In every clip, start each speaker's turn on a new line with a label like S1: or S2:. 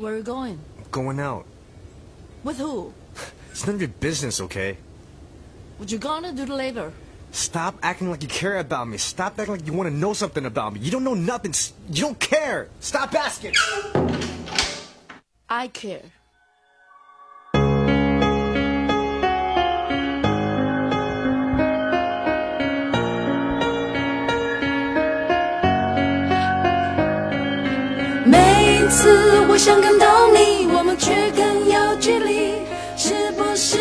S1: Where are you going?
S2: Going out.
S1: With who?
S2: It's none of your business, okay?
S1: What you gonna do later?
S2: Stop acting like you care about me. Stop acting like you want to know something about me. You don't know nothing. You don't care. Stop asking.
S1: I care. 次我想感动你，我们却更有距离，是不是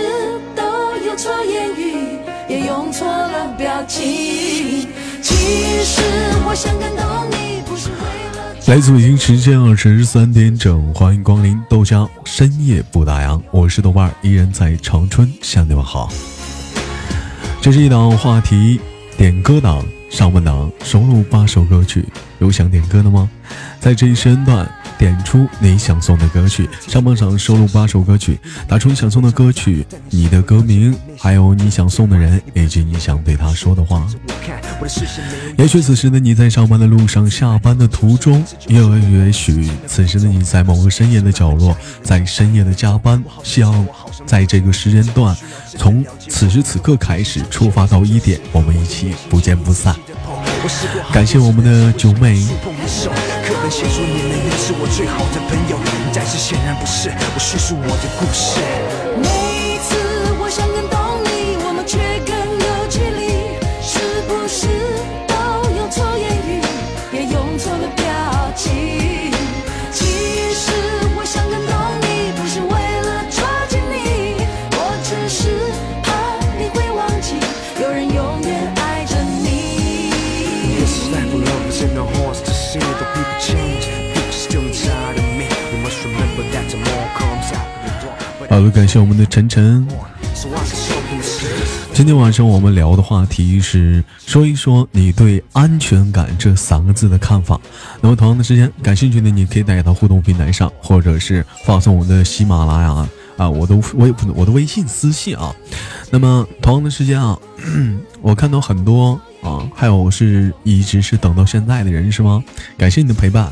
S1: 都有错言语，也用错了表情？其实我想感动你，不是为了。
S3: 来自北京时间二十三点整，欢迎光临豆浆深夜不打烊，我是豆瓣儿，依然在长春向你们好。这是一档话题点歌档，上半档收录八首歌曲，有想点歌的吗？在这一时间段点出你想送的歌曲，上半场收录八首歌曲，打出你想送的歌曲、你的歌名，还有你想送的人，以及你想对他说的话。也许此时的你在上班的路上，下班的途中，又也许此时的你在某个深夜的角落，在深夜的加班，希望在这个时间段，从此时此刻开始出发到一点，我们一起不见不散。感谢我们的九妹。
S4: 你是我最好的朋友，但是显然不是。我叙述我的故事。
S3: 好的，感谢我们的晨晨。今天晚上我们聊的话题是说一说你对安全感这三个字的看法。那么同样的时间，感兴趣的你可以带到互动平台上，或者是发送我的喜马拉雅啊，我的微我的微信私信啊。那么同样的时间啊，我看到很多啊，还有是一直是等到现在的人是吗？感谢你的陪伴。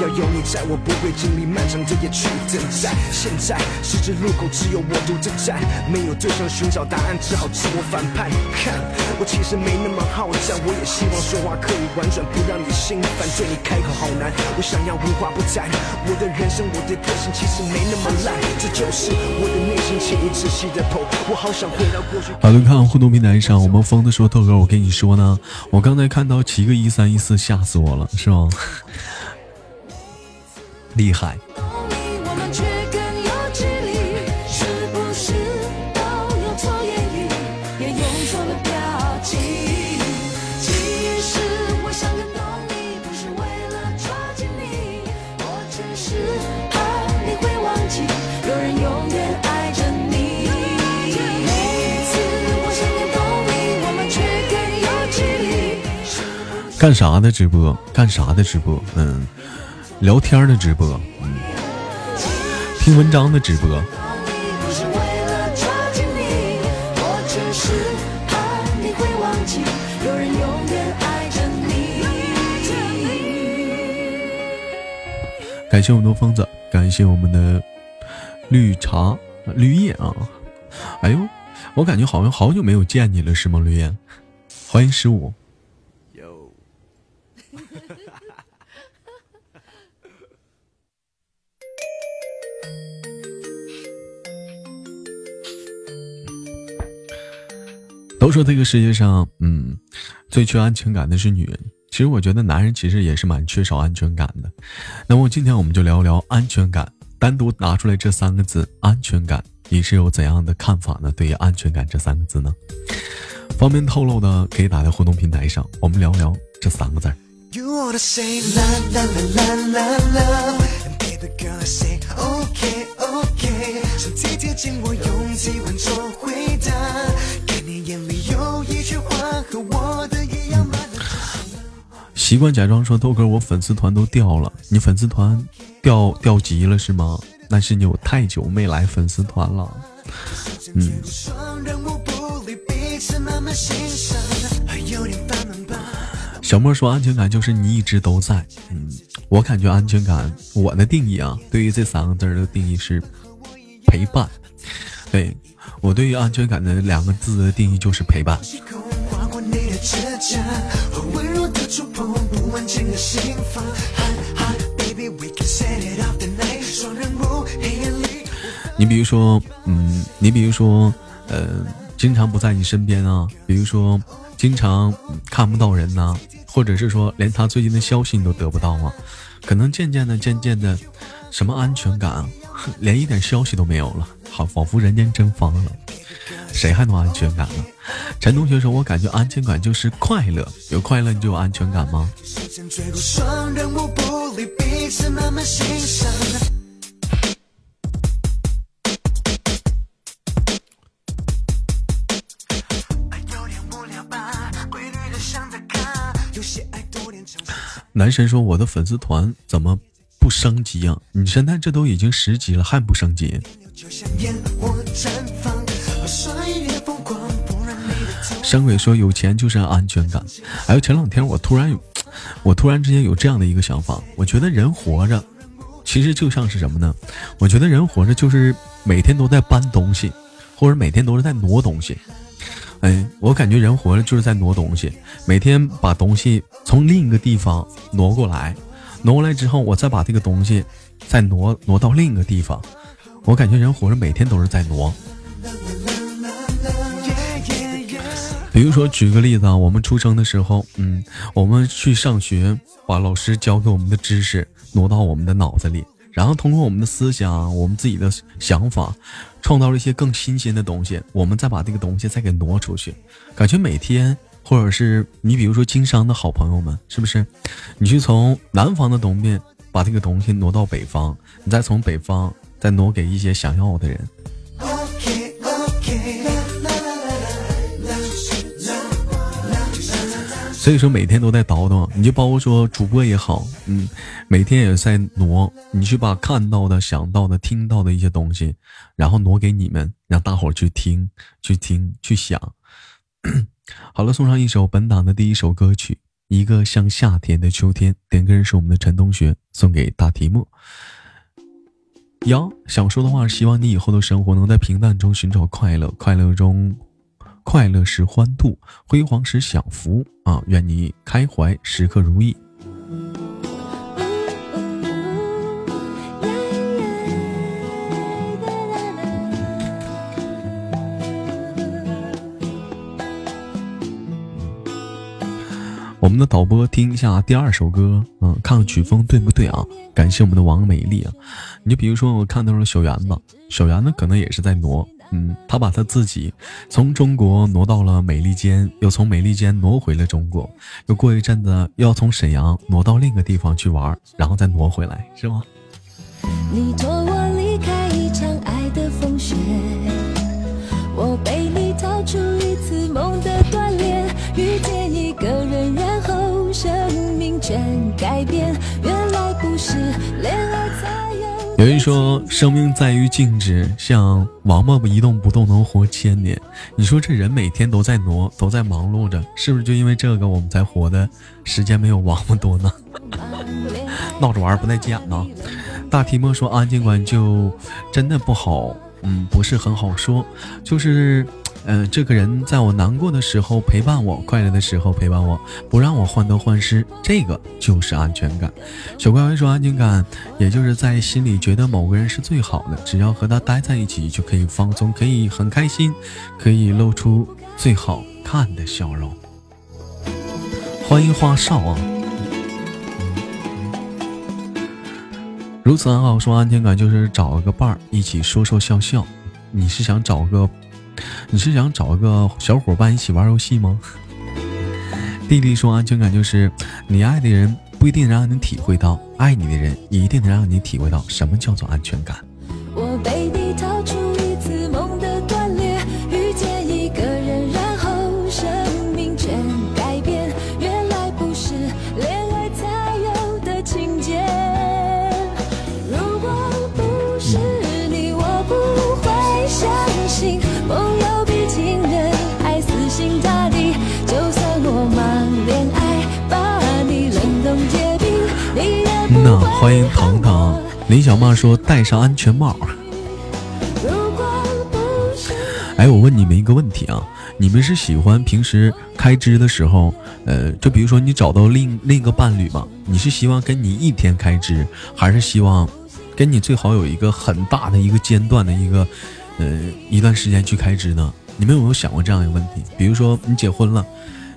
S4: 要有你在，我不会经历漫长的夜去等待。现在十字路口只有我独自站，没有对象寻找答案，只好自我反叛。看，我其实没那么好战，我也希望说话可以婉转，不让你心烦。对你开口好难，我想要无话不谈。我的人生，我的个性其实没那么烂，这就是我的内心潜意识系的头。我好想回到过去。
S3: 好的，看互动平台上，我们疯子说豆哥，我跟你说呢，我刚才看到七个一三一四，吓死我了，是吗？厉害！
S1: 我们却更有距离，是不是都用错言语，也用错了表情？其实我想感动你，不是为了抓紧你，我只是怕你会忘记，有人永远爱着你。每一次我想感动你，我们却更有距离，是不是？
S3: 干啥的直播？干啥的直播？嗯，聊天的直播，听文章的直播。感谢我们的疯子，感谢我们的绿茶绿叶啊！哎呦，我感觉好像好久没有见你了，是吗？绿叶，欢迎十五。这个世界上，嗯，最缺安全感的是女人。其实我觉得男人其实也是蛮缺少安全感的。那么今天我们就聊聊安全感，单独拿出来这三个字“安全感”，你是有怎样的看法呢？对于“安全感”这三个字呢？方便透露的可以打在互动平台上，我们聊聊这三个字儿。
S4: You wanna say la la la la la la And baby girl I say okay okay
S5: 身体贴近我，用体温做回答。
S3: 习惯假装说豆哥，我粉丝团都掉了，你粉丝团掉掉级了是吗？那是你有太久没来粉丝团了。嗯，小莫说安全感就是你一直都在。嗯，我感觉安全感，我的定义啊，对于这三个字的定义是陪伴。对我对于安全感的两个字的定义就是陪伴。
S5: 你的指甲，和温柔的触碰，不安静的心房。
S3: 你比如说，嗯，你比如说，呃，经常不在你身边啊，比如说经常看不到人呐、或者是说连他最近的消息你都得不到啊，可能渐渐的、渐渐的，什么安全感，连一点消息都没有了，好，仿佛人间蒸发了，谁还能安全感呢？陈同学说，我感觉安全感就是快乐，有快乐你就有安全感吗？男神说，我的粉丝团怎么不升级啊？你现在这都已经十级了，还不升级？
S5: 就像烟火绽放，
S3: 山鬼说有钱就是安全感。还有前两天我突然有，我突然之间有这样的一个想法，我觉得人活着，其实就像是什么呢？我觉得人活着就是每天都在搬东西，或者每天都是在挪东西。哎，我感觉人活着就是在挪东西，每天把东西从另一个地方挪过来，挪过来之后，我再把这个东西再挪挪到另一个地方。我感觉人活着每天都是在挪。比如说，举个例子啊，我们出生的时候，嗯，我们去上学，把老师教给我们的知识挪到我们的脑子里，然后通过我们的思想，我们自己的想法，创造了一些更新鲜的东西，我们再把这个东西再给挪出去。感觉每天，或者是你比如说经商的好朋友们，是不是？你去从南方的东面把这个东西挪到北方，你再从北方再挪给一些想要的人。
S5: OK OK，
S3: 所以说每天都在倒腾，你就包括说主播也好，嗯，每天也在挪，你去把看到的、想到的、听到的一些东西，然后挪给你们，让大伙去听、去听、去想。好了，送上一首本档的第一首歌曲，《一个像夏天的秋天》，点歌人是我们的陈同学，送给大题目。瑶想说的话，希望你以后的生活能在平淡中寻找快乐，快乐中，快乐时欢度，辉煌时享福啊！愿你开怀，时刻如意。我们的导播听一下第二首歌，嗯，看看曲风对不对啊？感谢我们的王美丽啊！你就比如说，我看到了小圆子，小圆子可能也是在挪，嗯，他把他自己从中国挪到了美利坚，又从美利坚挪回了中国，又过一阵子又要从沈阳挪到另一个地方去玩，然后再挪回来，是吗？
S1: 你托我有。
S3: 人说，生命在于静止，像王八一动不动能活千年。你说这人每天都在挪，都在忙碌着，是不是就因为这个，我们才活的时间没有王八多呢？闹着玩儿不带急眼呢。大提莫说安静观就真的不好，嗯，不是很好说，就是，嗯、这个人在我难过的时候陪伴我，快乐的时候陪伴我，不让我患得患失，这个就是安全感。小乖乖说安全感，也就是在心里觉得某个人是最好的，只要和他待在一起就可以放松，可以很开心，可以露出最好看的笑容。欢迎花少啊！如此安好说安全感就是找个伴儿一起说说笑笑。你是想找个，你是想找一个小伙伴一起玩游戏吗？弟弟说安全感就是你爱的人不一定能让你体会到，爱你的人一定能让你体会到什么叫做安全感。欢迎糖糖。林小曼说戴上安全帽。哎，我问你们一个问题啊，你们是喜欢平时开支的时候，呃，就比如说你找到另另一个伴侣嘛，你是希望跟你一天开支，还是希望跟你最好有一个很大的一个间断的一个，呃，一段时间去开支呢？你们有没有想过这样一个问题？比如说你结婚了，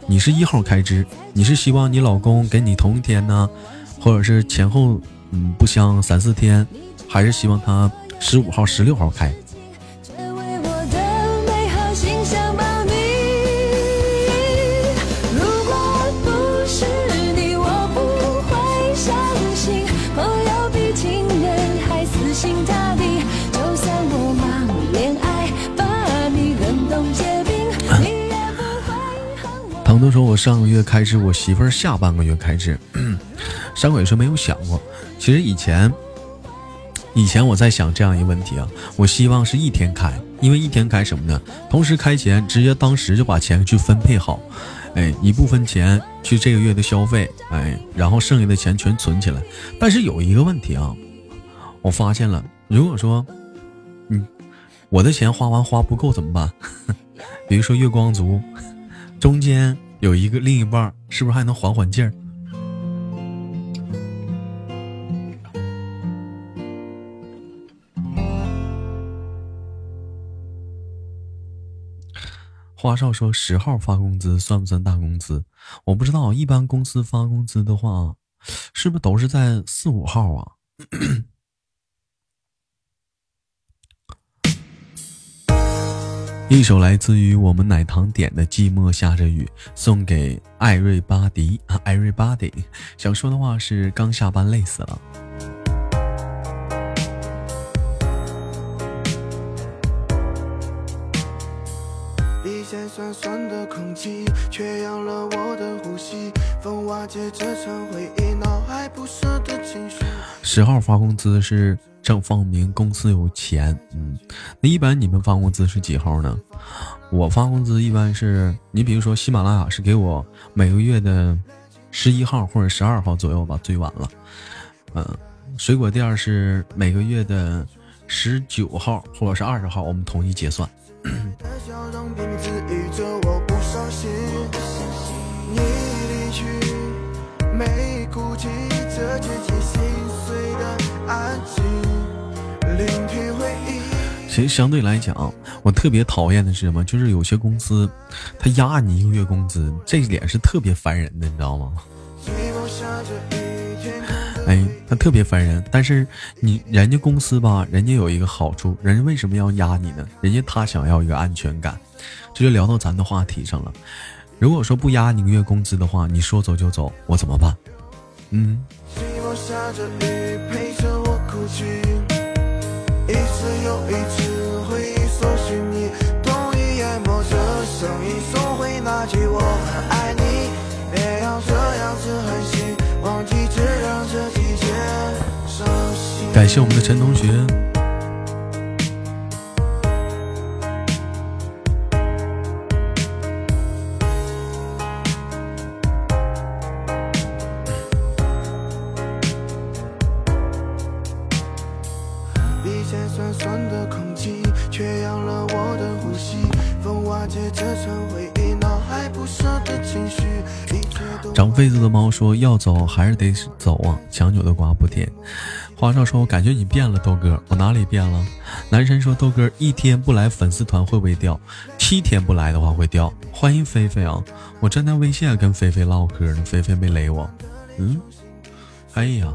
S3: 你是一号开支，你是希望你老公跟你同一天呢，或者是前后嗯不香三四天，还是希望他十五号、十六号开？唐东说：“我上个月开支，我媳妇儿下半个月开支。”山鬼说：“没有想过，其实以前，以前我在想这样一个问题啊，我希望是一天开，因为一天开什么呢？同时开钱，直接当时就把钱去分配好，哎，一部分钱去这个月的消费，哎，然后剩下的钱全存起来。但是有一个问题啊，我发现了，如果说，嗯，我的钱花完花不够怎么办？比如说月光族，中间。”有一个另一半，是不是还能缓缓劲儿？花少说十号发工资算不算大工资？我不知道，一般公司发工资的话，是不是都是在四五号啊？一首来自于我们奶糖点的《寂寞下着雨》，送给艾瑞巴迪啊，艾瑞巴迪。想说的话是：刚下班累死了。酸酸的空气，缺氧了我的呼吸，风瓦解这场回忆，脑海不舍的情绪。十号发工资是。正方明公司有钱，嗯，那一般你们发工资是几号呢？我发工资一般是你比如说喜马拉雅是给我每个月的十一号或者十二号左右吧，最晚了。嗯，水果店是每个月的十九号或者是二十号，我们统一结算。其实相对来讲，我特别讨厌的是什么？就是有些公司，他压你一个月工资，这一点是特别烦人的，你知道吗？哎，他特别烦人。但是你人家公司吧，人家有一个好处，人家为什么要压你呢？人家他想要一个安全感。这就聊到咱的话题上了。如果说不压你一个月工资的话，你说走就走，我怎么办？嗯。感谢我们的陈同学。痱子的猫说：“要走还是得走啊，强扭的瓜不甜。”花少说：“我感觉你变了，豆哥，我哪里变了？”男神说：“豆哥一天不来粉丝团会不会掉？七天不来的话会掉。”欢迎菲菲啊！我正在微信跟菲菲唠嗑呢，菲菲没雷我。嗯，哎呀，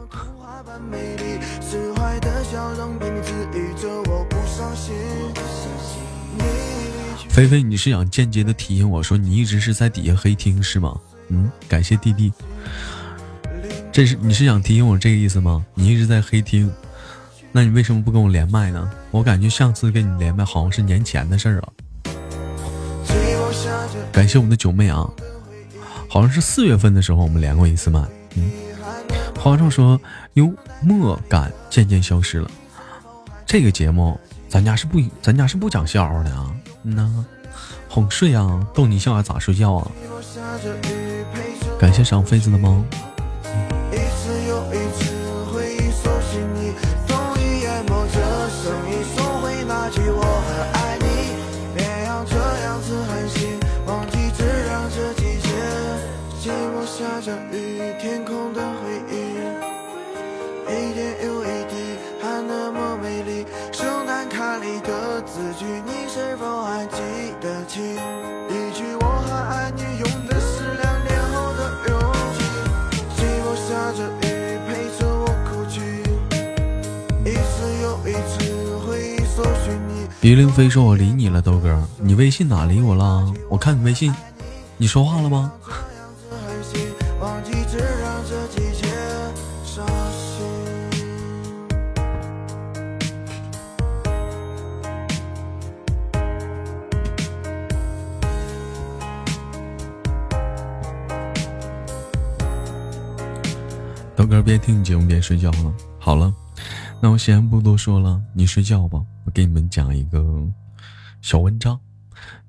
S3: 菲菲，你是想间接的提醒我说你一直是在底下黑听是吗？嗯，感谢弟弟。这是你是想提醒我这个意思吗？你一直在黑听，那你为什么不跟我连麦呢？我感觉上次跟你连麦好像是年前的事儿啊。感谢我们的九妹啊，好像是四月份的时候我们连过一次麦。嗯，花少说幽默感渐渐消失了。这个节目咱家是不咱家是不讲笑话的啊。嗯呐，哄睡啊，逗你笑啊，咋睡觉啊？感谢赏妃子的猫。于凌飞说：“我理你了，豆哥，你微信哪理我了？我看你微信，你说话了吗？豆哥边听你节目边睡觉了。好了，那我先不多说了，你睡觉吧。我给你们讲一个小文章，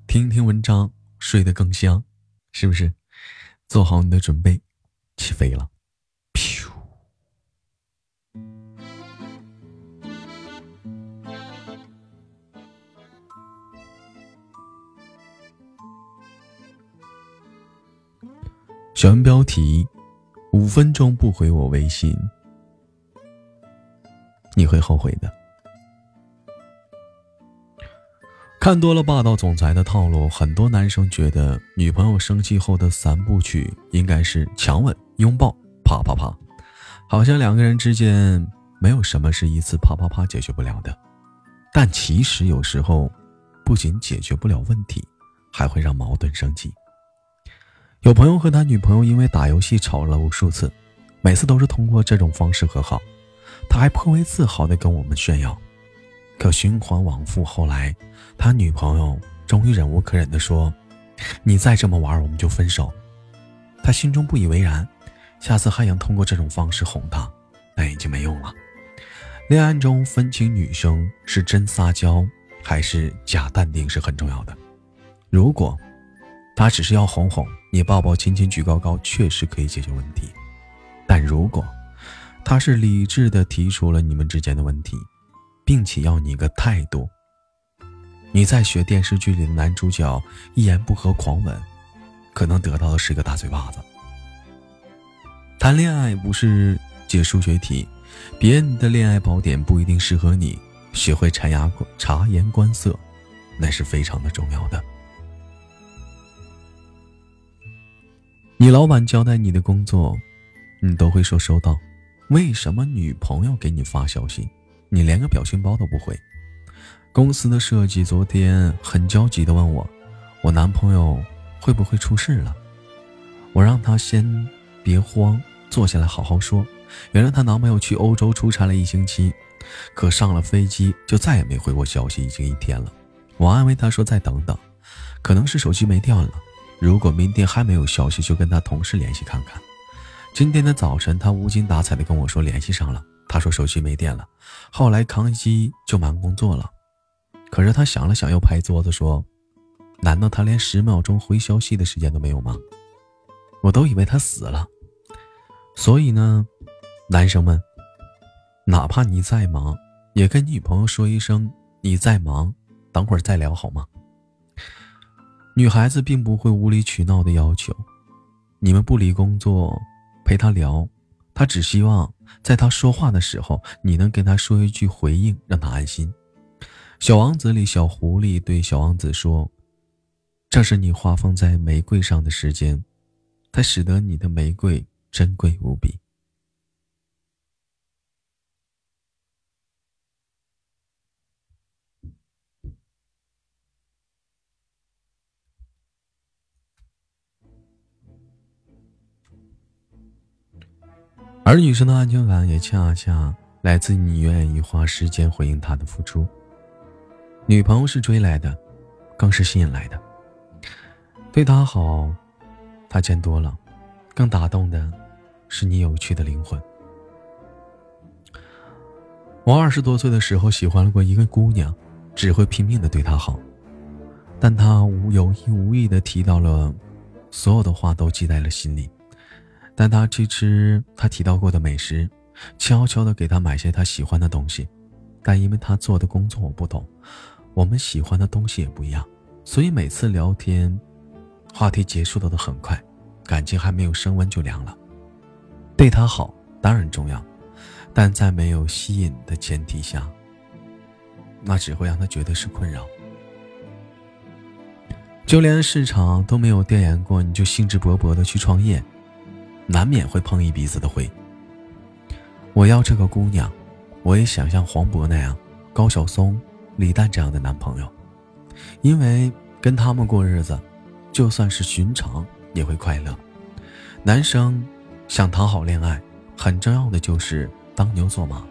S3: 听一听文章，睡得更香，是不是？做好你的准备，起飞了。小文标题：五分钟不回我微信，你会后悔的。看多了霸道总裁的套路，很多男生觉得女朋友生气后的三部曲应该是强吻、拥抱、啪啪啪，好像两个人之间没有什么是一次啪啪啪解决不了的。但其实有时候，不仅解决不了问题，还会让矛盾升级。有朋友和他女朋友因为打游戏吵了无数次，每次都是通过这种方式和好。他还颇为自豪地跟我们炫耀。可循环往复，后来他女朋友终于忍无可忍地说：“你再这么玩，我们就分手。”他心中不以为然，下次还想通过这种方式哄她，但已经没用了。恋爱中分清女生是真撒娇还是假淡定是很重要的。如果他只是要哄哄你，抱抱亲亲举高高，确实可以解决问题。但如果他是理智的提出了你们之间的问题，并且要你一个态度，你在学电视剧里的男主角一言不合狂吻，可能得到的是个大嘴巴子。谈恋爱不是解数学题，别人的恋爱宝典不一定适合你。学会察言察言观色，那是非常的重要的。你老板交代你的工作，你都会说收到。为什么女朋友给你发消息，你连个表情包都不回？公司的设计昨天很焦急的问我，我男朋友会不会出事了？我让他先别慌，坐下来好好说。原来她男朋友去欧洲出差了一星期，可上了飞机就再也没回过消息，已经一天了。我安慰她说再等等，可能是手机没电了。如果明天还没有消息，就跟他同事联系看看。今天的早晨，他无精打采的跟我说联系上了，他说手机没电了。后来康机就忙工作了。可是他想了想，又拍桌子说：“难道他连十秒钟回消息的时间都没有吗？”我都以为他死了。所以呢，男生们，哪怕你再忙，也跟女朋友说一声你在忙，等会儿再聊好吗？女孩子并不会无理取闹的要求，你们不离工作陪他聊，他只希望在他说话的时候，你能跟他说一句回应，让他安心。小王子里，小狐狸对小王子说：“这是你花放在玫瑰上的时间，它使得你的玫瑰珍贵无比。”而女生的安全感也恰恰来自你愿意花时间回应她的付出。女朋友是追来的，更是吸引来的。对她好，她见多了，更打动的是你有趣的灵魂。我二十多岁的时候喜欢过一个姑娘，只会拼命的对她好，但她无有意无意的提到了，所有的话都记在了心里。带他去吃他提到过的美食，悄悄的给他买些他喜欢的东西，但因为他做的工作我不懂，我们喜欢的东西也不一样，所以每次聊天，话题结束的都很快，感情还没有升温就凉了。对他好当然重要，但在没有吸引的前提下，那只会让他觉得是困扰。就连市场都没有调研过，你就兴致勃勃的去创业，难免会碰一鼻子的灰。我要这个姑娘，我也想像黄渤那样、高晓松、李诞这样的男朋友，因为跟他们过日子，就算是寻常也会快乐。男生想谈好恋爱，很重要的就是当牛做马。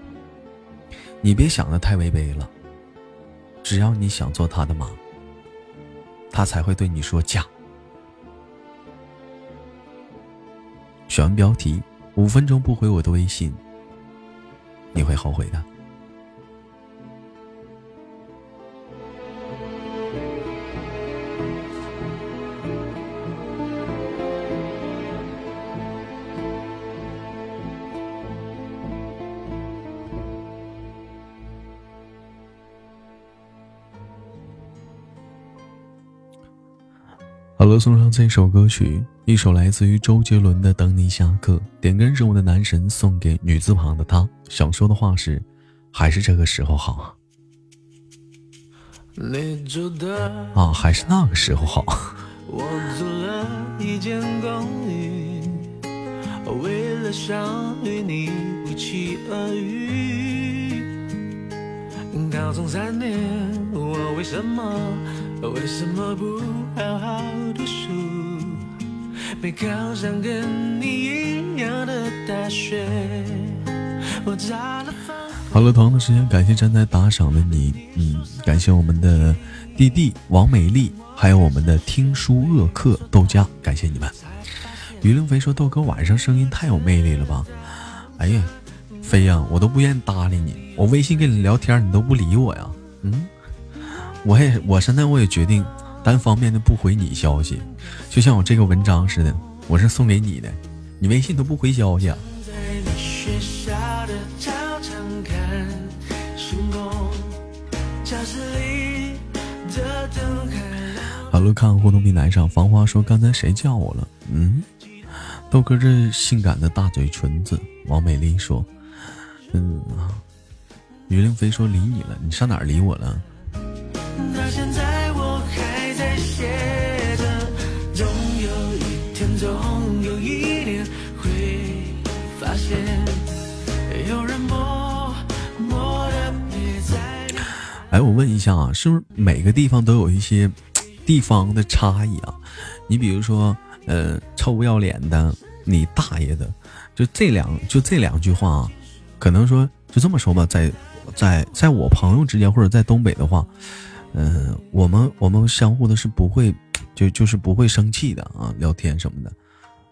S3: 你别想的太违背了，只要你想做他的马。他才会对你说嫁。选完标题，五分钟不回我的微信，你会后悔的。了，送上这首歌曲，一首来自于周杰伦的《等你下课》。点歌是我的男神送给女字旁的他，想说的话是：还是这个时候好啊，还是那个时候好。我租了一间公寓，为了想与你不期而遇。高中三年，我为什么？为什么不好好读书？没考上跟你一样的大学。好了，同样的时间，感谢正在打赏的你，嗯，感谢我们的弟弟王美丽，还有我们的听书恶客豆家，感谢你们。于凌飞说：“豆哥晚上声音太有魅力了吧？”哎呀，飞呀，我都不愿意搭理你，我微信跟你聊天，你都不理我呀，嗯。我也，我现在我也决定单方面的不回你消息，就像我这个文章似的，我是送给你的，你微信都不回消息。啊。好了，看互动平台上，繁花说刚才谁叫我了？嗯，豆哥这性感的大嘴唇子。王美丽说，嗯啊。于凌飞说理你了，你上哪儿理我了？我问一下啊，是不是每个地方都有一些 地方的差异啊？你比如说，呃，臭不要脸的，你大爷的，就这两就这两句话啊，可能说就这么说吧，在在在我朋友之间或者在东北的话。嗯，我们我们相互的是不会，就就是不会生气的啊，聊天什么的，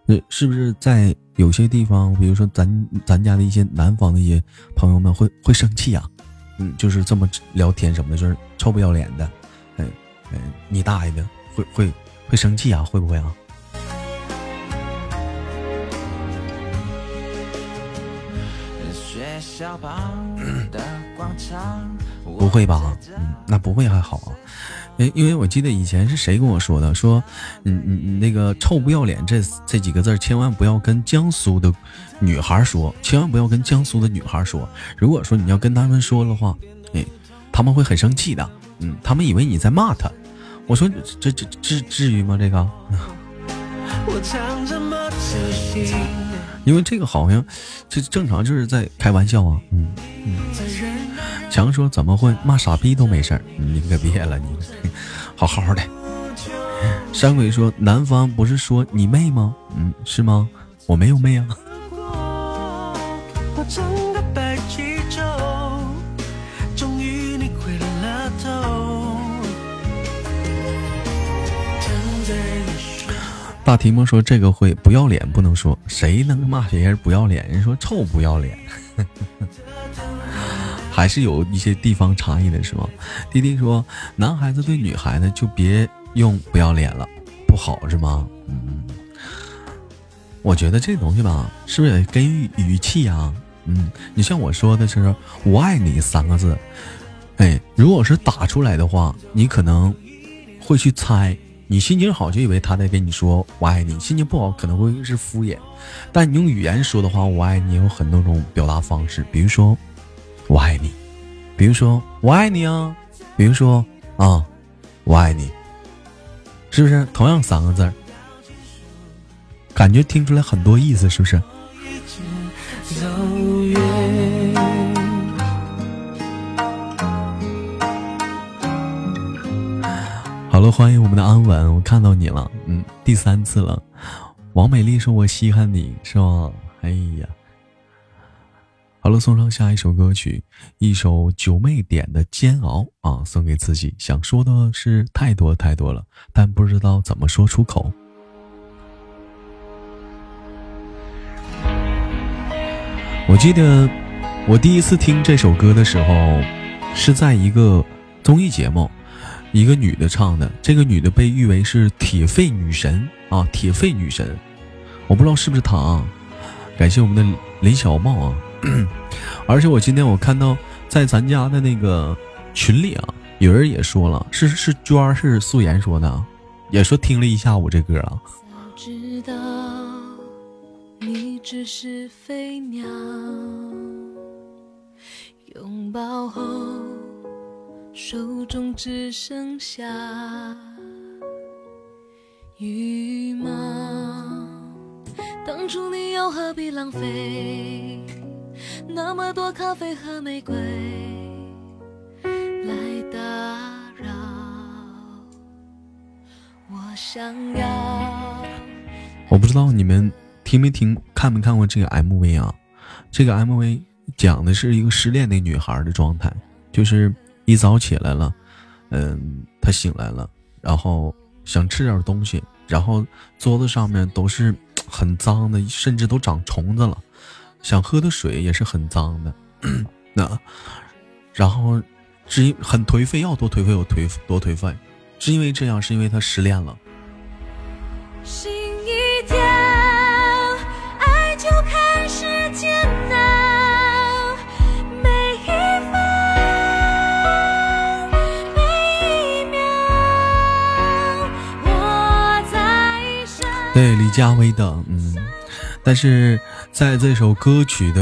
S3: 那，是不是在有些地方，比如说咱咱家的一些南方的一些朋友们会会生气啊？嗯，就是这么聊天什么的，就是臭不要脸的，嗯嗯，你大爷的，会会会生气啊？会不会啊？不会吧？嗯，那不会还好啊。因因为我记得以前是谁跟我说的，说，嗯嗯嗯，那个臭不要脸这这几个字千万不要跟江苏的女孩说，千万不要跟江苏的女孩说。如果说你要跟他们说的话，哎，他们会很生气的。嗯，他们以为你在骂他。我说这这至至于吗？这个？因为这个好像，这正常就是在开玩笑啊。嗯嗯。强说怎么会骂傻逼都没事儿？你可别了，你 好好的。山鬼说南方不是说你妹吗？嗯，是吗？我没有妹啊。大提莫说这个会不要脸不能说，谁能骂别人不要脸？人说臭不要脸，还是有一些地方差异的是吗？弟弟说男孩子对女孩子就别用不要脸了，不好是吗？嗯，我觉得这东西吧，是不是也根据语气啊？嗯，你像我说的是“我爱你”三个字，哎，如果是打出来的话，你可能会去猜。你心情好就以为他在跟你说“我爱你”，心情不好可能会是敷衍。但你用语言说的话，“我爱你”有很多种表达方式，比如说“我爱你”，比如说“我爱你啊”，比如说“啊，我爱你”，是不是同样三个字？感觉听出来很多意思，是不是？好了，欢迎我们的安稳，我看到你了，嗯，第三次了。王美丽说：“我稀罕你，是吗？”哎呀，好了，送上下一首歌曲，一首九妹点的《煎熬》啊，送给自己。想说的是太多太多了，但不知道怎么说出口。我记得我第一次听这首歌的时候，是在一个综艺节目。一个女的唱的，这个女的被誉为是铁肺女神啊，铁肺女神，我不知道是不是她啊。感谢我们的林小茂啊，而且我今天我看到在咱家的那个群里啊，有人也说了，是是娟儿是素颜说的，也说听了一下午这歌啊。知道你只是飞鸟，拥抱后。手中只剩下羽毛。当初你又何必浪费那么多咖啡和玫瑰来打扰？我想要。我不知道你们听没听、看没看过这个 MV 啊？这个 MV 讲的是一个失恋的女孩的状态，就是。一早起来了，嗯，他醒来了，然后想吃点东西，然后桌子上面都是 很脏的，甚至都长虫子了。想喝的水也是很脏的，那，然后只很颓废，要多颓废有颓多颓废，是因为这样，是因为他失恋了。对李佳薇的，嗯，但是在这首歌曲的，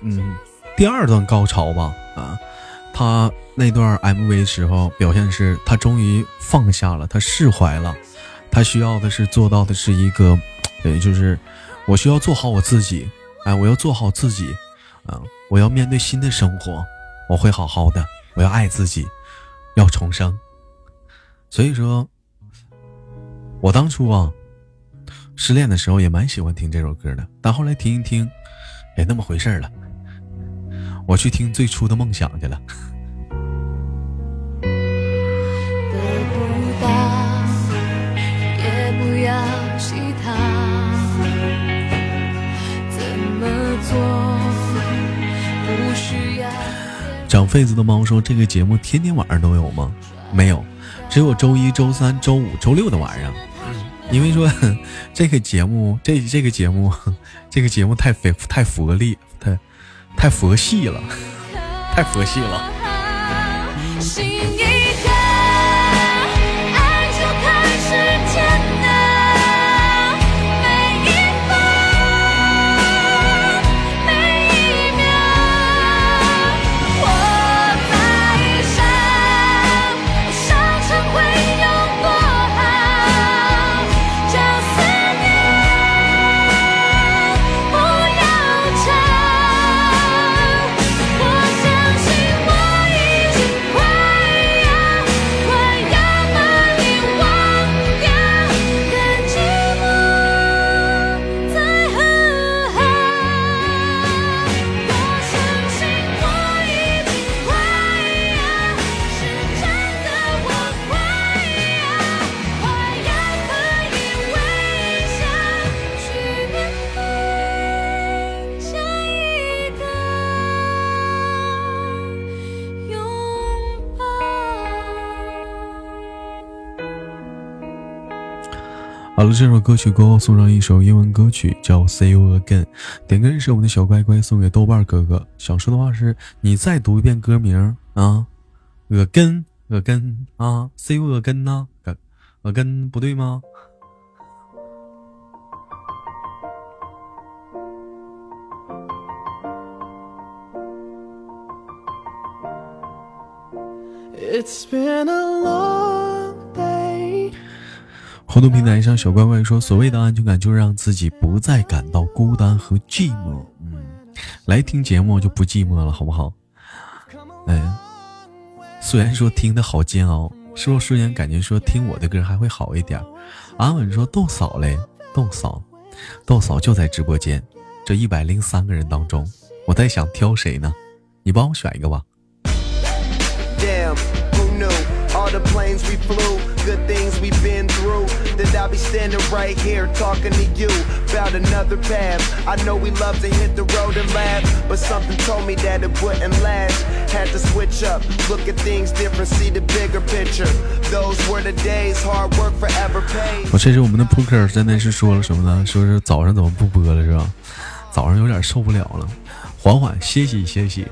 S3: 嗯，第二段高潮吧，啊，他那段 MV 时候表现是，他终于放下了，他释怀了，他需要的是做到的是一个，对，就是我需要做好我自己，哎，我要做好自己，啊，我要面对新的生活，我会好好的，我要爱自己，要重生，所以说，我当初啊。失恋的时候也蛮喜欢听这首歌的，但后来听一听，也那么回事了。我去听最初的梦想去了。长痱子的猫说：“这个节目天天晚上都有吗？没有，只有周一周三周五周六的晚上。”因为说 这个节目，这这个节目，这个节目太佛太佛力，太太佛系了，太佛系了。好了，这首歌曲过后送上一首英文歌曲，叫《See You Again》。点歌人是我们的小乖乖，送给豆瓣哥哥。想说的话是你再读一遍歌名啊，Again，Again 啊，See You Again 呐，Again 不对吗？互动平台上，小乖乖说：“所谓的安全感，就是让自己不再感到孤单和寂寞。”嗯，来听节目就不寂寞了，好不好？哎，虽然说听的好煎熬，是不是瞬间感觉说听我的歌还会好一点？安稳说：“豆嫂嘞，豆嫂，豆嫂就在直播间，这一百零三个人当中，我在想挑谁呢？你帮我选一个吧。” the planes we flew, good things we've been through. That I'll be standing right here talking to you about another path. I know we love to hit the road and laugh, but something told me that it wouldn't last. Had to switch up, look at things different, see the bigger picture. Those were the days, hard work forever paid. 我这是我们的扑克，真的是说了什么呢？说是早上怎么不播了是吧？早上有点受不了了，缓缓歇息歇息，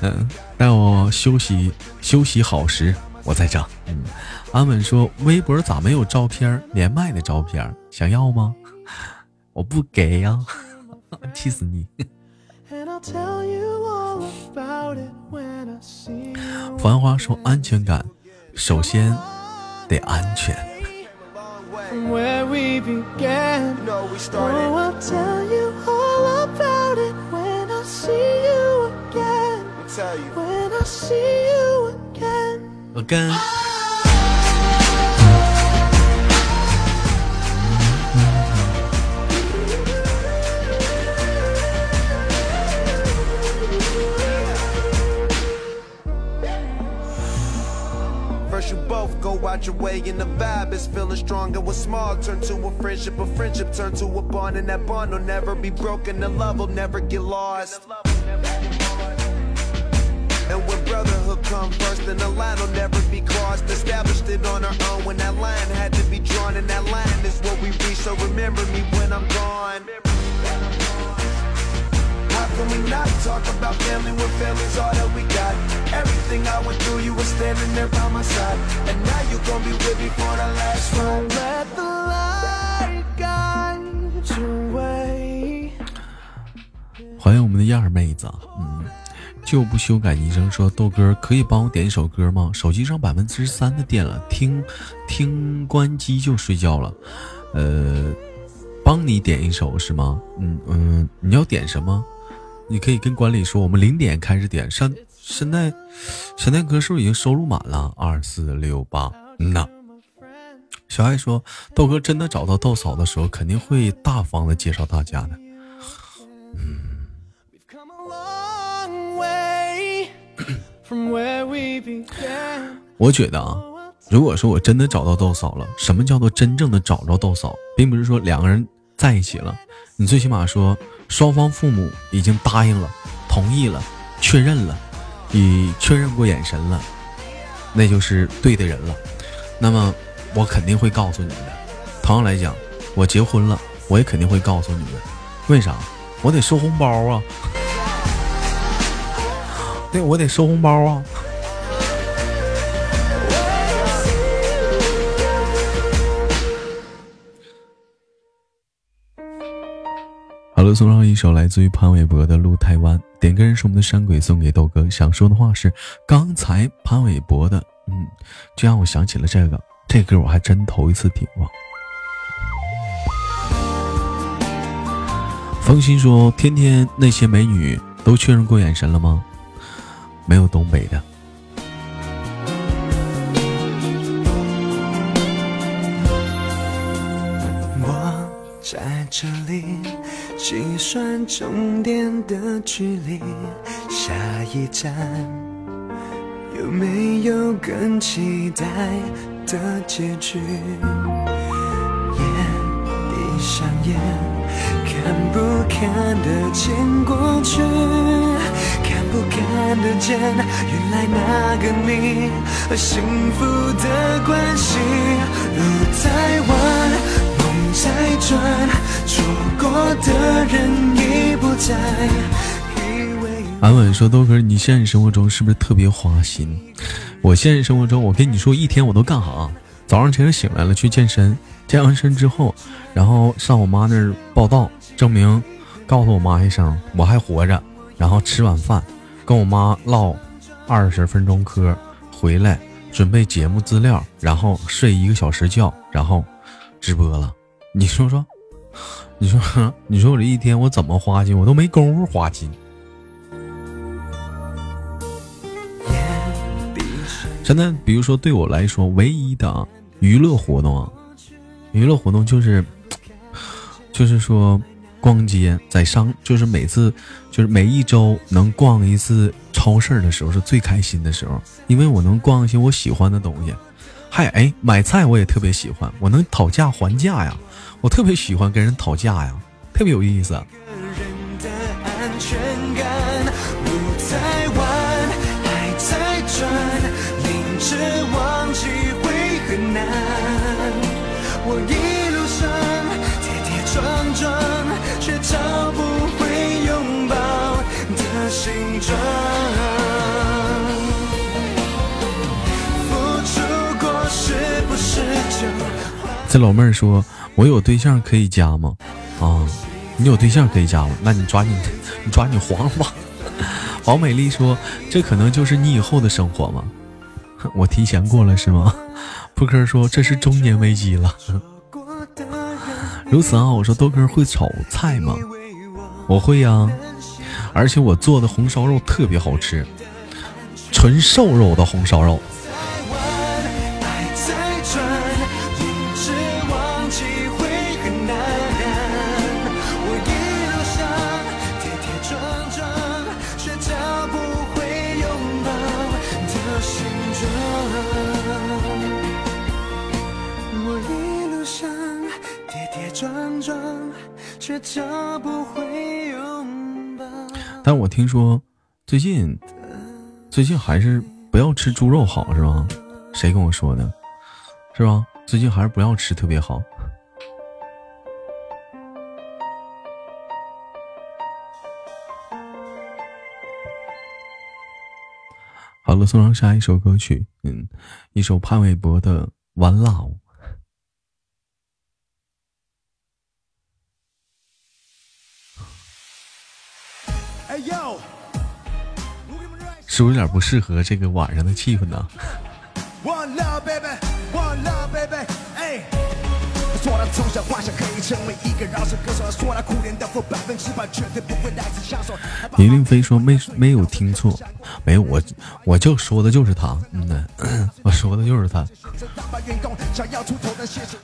S3: 嗯，待我休息休息好时。 我在这，嗯，安稳说微博咋没有照片连麦的照片？想要吗？我不给呀，气死你！繁花说安全感，首先得安全。Again. First you both go out your way and the vibe is feeling strong and what's small. Turn to a friendship a friendship turn to a bond. And that bond will never be broken. The love will never get lost come first, then the line will never be crossed. Established it on our own when that line had to be drawn, and that line is what we reach. So remember me when I'm gone. How can we not talk about family when family's all that we got? Everything I went through, you were standing there by my side. And now you gon' be with me for the last ride. Let the light guide your way. 欢迎我们的燕儿妹子，嗯。 就不修改昵称说豆哥可以帮我点一首歌吗？手机上百分之三的电了，听听关机就睡觉了。呃，帮你点一首是吗？嗯嗯，你要点什么？你可以跟管理说，我们零点开始点。现现在现在歌是不是已经收录满了？二四六八，嗯呐。小爱说，豆哥真的找到豆嫂的时候，肯定会大方的介绍大家的。嗯。我觉得啊，如果说我真的找到豆嫂了，什么叫做真正的找着豆嫂，并不是说两个人在一起了，你最起码说双方父母已经答应了、同意了、确认了，已确认过眼神了，那就是对的人了。那么我肯定会告诉你的。同样来讲，我结婚了，我也肯定会告诉你们。为啥？我得收红包啊。对，我得收红包啊！好了，送上一首来自于潘玮柏的《路太弯》，点歌人是我们的山鬼，送给豆哥。想说的话是，刚才潘玮柏的，嗯，就让我想起了这个，这歌我还真头一次听过。风心说：“天天那些美女都确认过眼神了吗？”没有东北的。
S4: 我在这里计算终点的距离，下一站有没有更期待的结局？眼闭上眼，看不看得见过去？不看得见，原来那个你和幸福的关系。路太弯，梦在转，错过的人已不在。
S3: 安稳说豆哥，你现实生活中是不是特别花心？我现实生活中，我跟你说，一天我都干啥？早上起来醒来了去健身，健完身之后，然后上我妈那儿报道，证明告诉我妈一声我还活着，然后吃晚饭，跟我妈唠二十分钟嗑，回来准备节目资料，然后睡一个小时觉，然后直播了。你说说，你说你说我这一天我怎么花心？我都没工夫花心。现在，比如说对我来说，唯一的娱乐活动啊，娱乐活动就是，就是说逛街，在商，就是每次，就是每一周能逛一次超市的时候，是最开心的时候，因为我能逛一些我喜欢的东西。还哎，买菜我也特别喜欢，我能讨价还价呀，我特别喜欢跟人讨价呀，特别有意思。
S4: 人的安全
S3: 这老妹儿说：“我有对象可以加吗？”啊，你有对象可以加吗？那你抓紧，你抓紧黄吧。王美丽说：“这可能就是你以后的生活吗？” 我提前过了是吗？扑克说：“这是中年危机了。”如此啊，我说豆哥会炒菜吗？我会呀、而且我做的红烧肉特别好吃，纯瘦肉的红烧肉。
S4: 这不会拥抱
S3: 但我听说最近最近还是不要吃猪肉好是吧？谁跟我说的？是吧？最近还是不要吃特别好。好了，送上下一首歌曲，嗯，一首潘玮柏的《完啦》。是不是有点不适合这个晚上的气氛呢
S5: ？One love, baby, one love, baby, 哎。说他从小幻想可以成为一个饶舌歌手，说他苦练的 flow 百分之百绝对不会来自享受。
S3: 林令飞说没没有听错，没有我我就说的就是他，嗯呐，我说的就是他。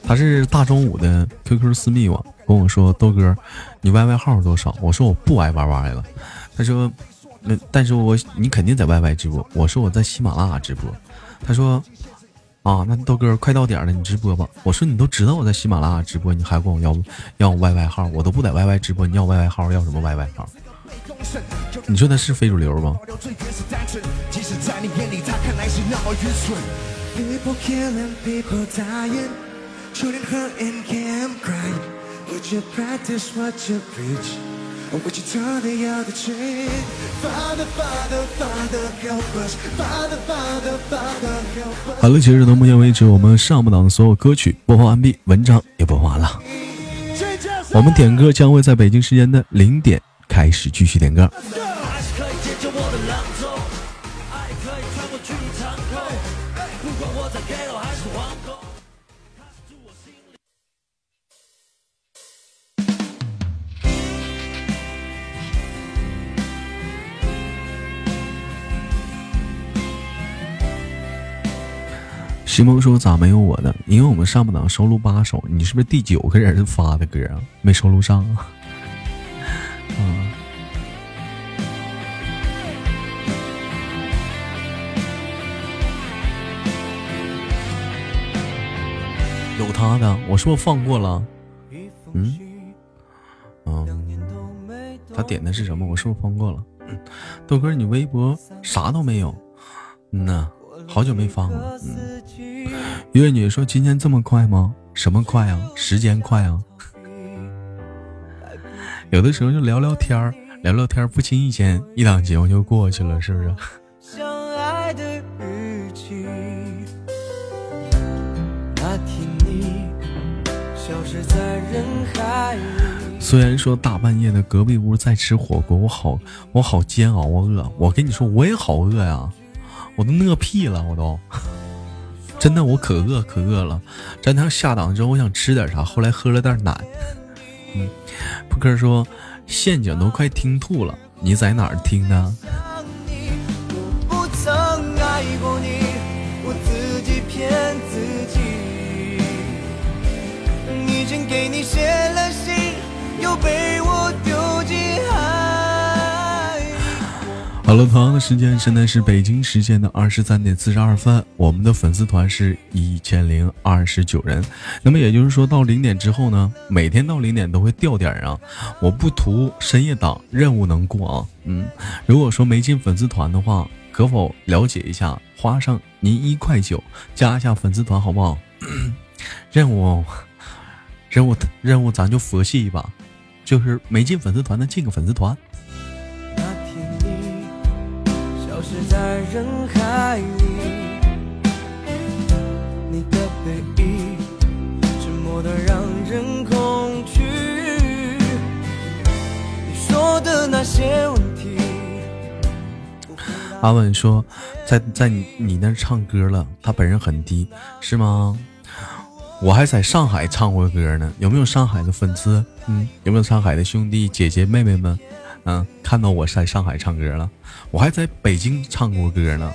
S3: 他是大中午的 QQ 私密网跟我说豆哥，你 YY 号多少？我说我不挨 YY 了。他说但是我你肯定在 YY 直播。我说我在喜马拉雅直播。他说啊，那豆哥快到点了，你直播吧。我说你都知道我在喜马拉雅直播，你还管我要要 YY 号？我都不在 YY 直播，你要 YY 号要什么 YY 号？你说他是非主流吗？好了，截止到目前为止，我们上半档的所有歌曲播放完毕，文章也播放完了。我们点歌将会在北京时间的零点开始继续点歌。西蒙说：“咋没有我的？因为我们上半档收录八首，你是不是第九个人发的歌啊？没收录上啊？” 嗯。有他的，我是不是放过了？嗯嗯，他点的是什么？我是不是放过了？豆哥，你微博啥都没有？嗯呐。好久没放了。嗯，月女说今天这么快吗？什么快啊？时间快啊？有的时候就聊聊天儿，聊聊天儿，不经意间一档节目就过去了，是不是？
S4: 相爱的日记。那天你消失在人海里。
S3: 虽然说大半夜的隔壁屋在吃火锅，我好我好煎熬，啊饿。我跟你说，我也好饿呀，我都饿屁了，我都真的我可饿可饿了。咱趟下档之后，我想吃点啥，后来喝了点奶。嗯，扑克说陷阱都快听吐了，你在哪儿听的？
S4: 想你，我不曾爱过你，我自己骗自己。已经给你写了信，又被
S3: 好了，同样的时间，现在是北京时间的二十三点四十二分。我们的粉丝团是一千零二十九人。那么也就是说到零点之后呢，每天到零点都会掉点儿啊。我不图深夜档任务能过啊。嗯，如果说没进粉丝团的话，可否了解一下，花上您一块九加一下粉丝团好不好？任务，任务，任务，咱就佛系一把，就是没进粉丝团的进个粉丝团。阿稳说，在在你你那唱歌了，他本人很低，是吗？我还在上海唱过歌呢，有没有上海的粉丝？嗯，有没有上海的兄弟姐姐妹妹们？嗯，看到我在上海唱歌了，我还在北京唱过歌呢。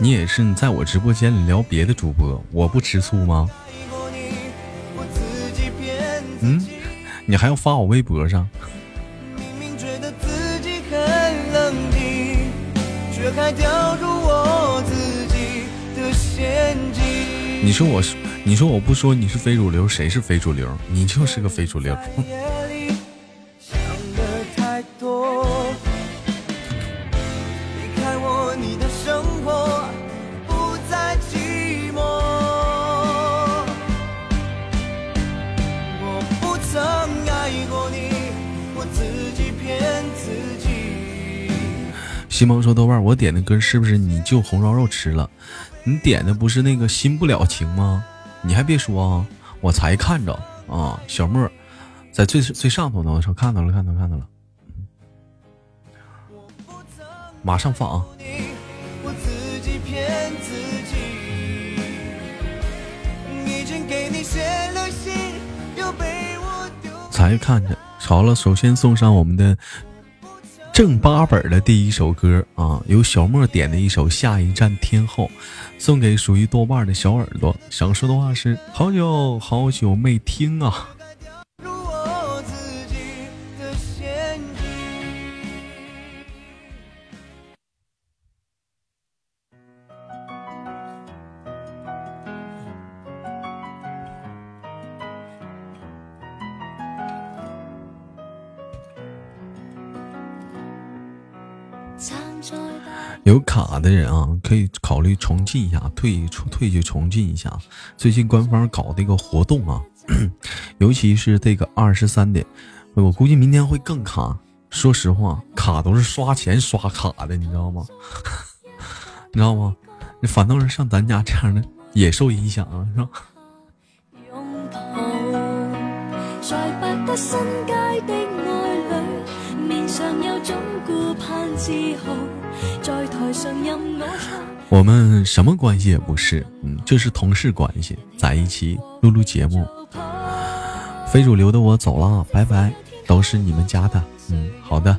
S3: 你也是，你在我直播间里聊别的主播，我不吃醋吗？嗯。你还要发我微博上？
S4: 明明觉得自己很冷静，却还掉入我自己的陷阱。
S3: 你说我是，你说我不说你是非主流，谁是非主流？你就是个非主流。西蒙说：“豆瓣，我点的歌是不是你就红烧肉吃了？你点的不是那个新不了情吗？你还别说啊，我才看着啊，小莫在最最上头呢，我说看到了，看到了，看到了，马上放啊！
S4: 你，我自己骗自己，已经给你写了信，又被我丢。
S3: 才看着。好了，首先送上我们的正八本的第一首歌啊，由小莫点的一首《下一站天后》，送给属于豆瓣的小耳朵。想说的话是：好久好久没听啊。有卡的人啊，可以考虑重进一下，退出退去重进一下。最近官方搞这个活动啊，尤其是这个二十三点，我估计明天会更卡。说实话，卡都是刷钱刷卡的，你知道吗？你知道吗？反倒是像咱家这样的也受影响啊，是吧？
S1: 在不得新街的愛侶，面上有种顾盼自豪，我。
S3: 们什么关系也不是，嗯，就是同事关系，在一起录录节目。非主流的我走了，拜拜，都是你们家的。嗯，好的。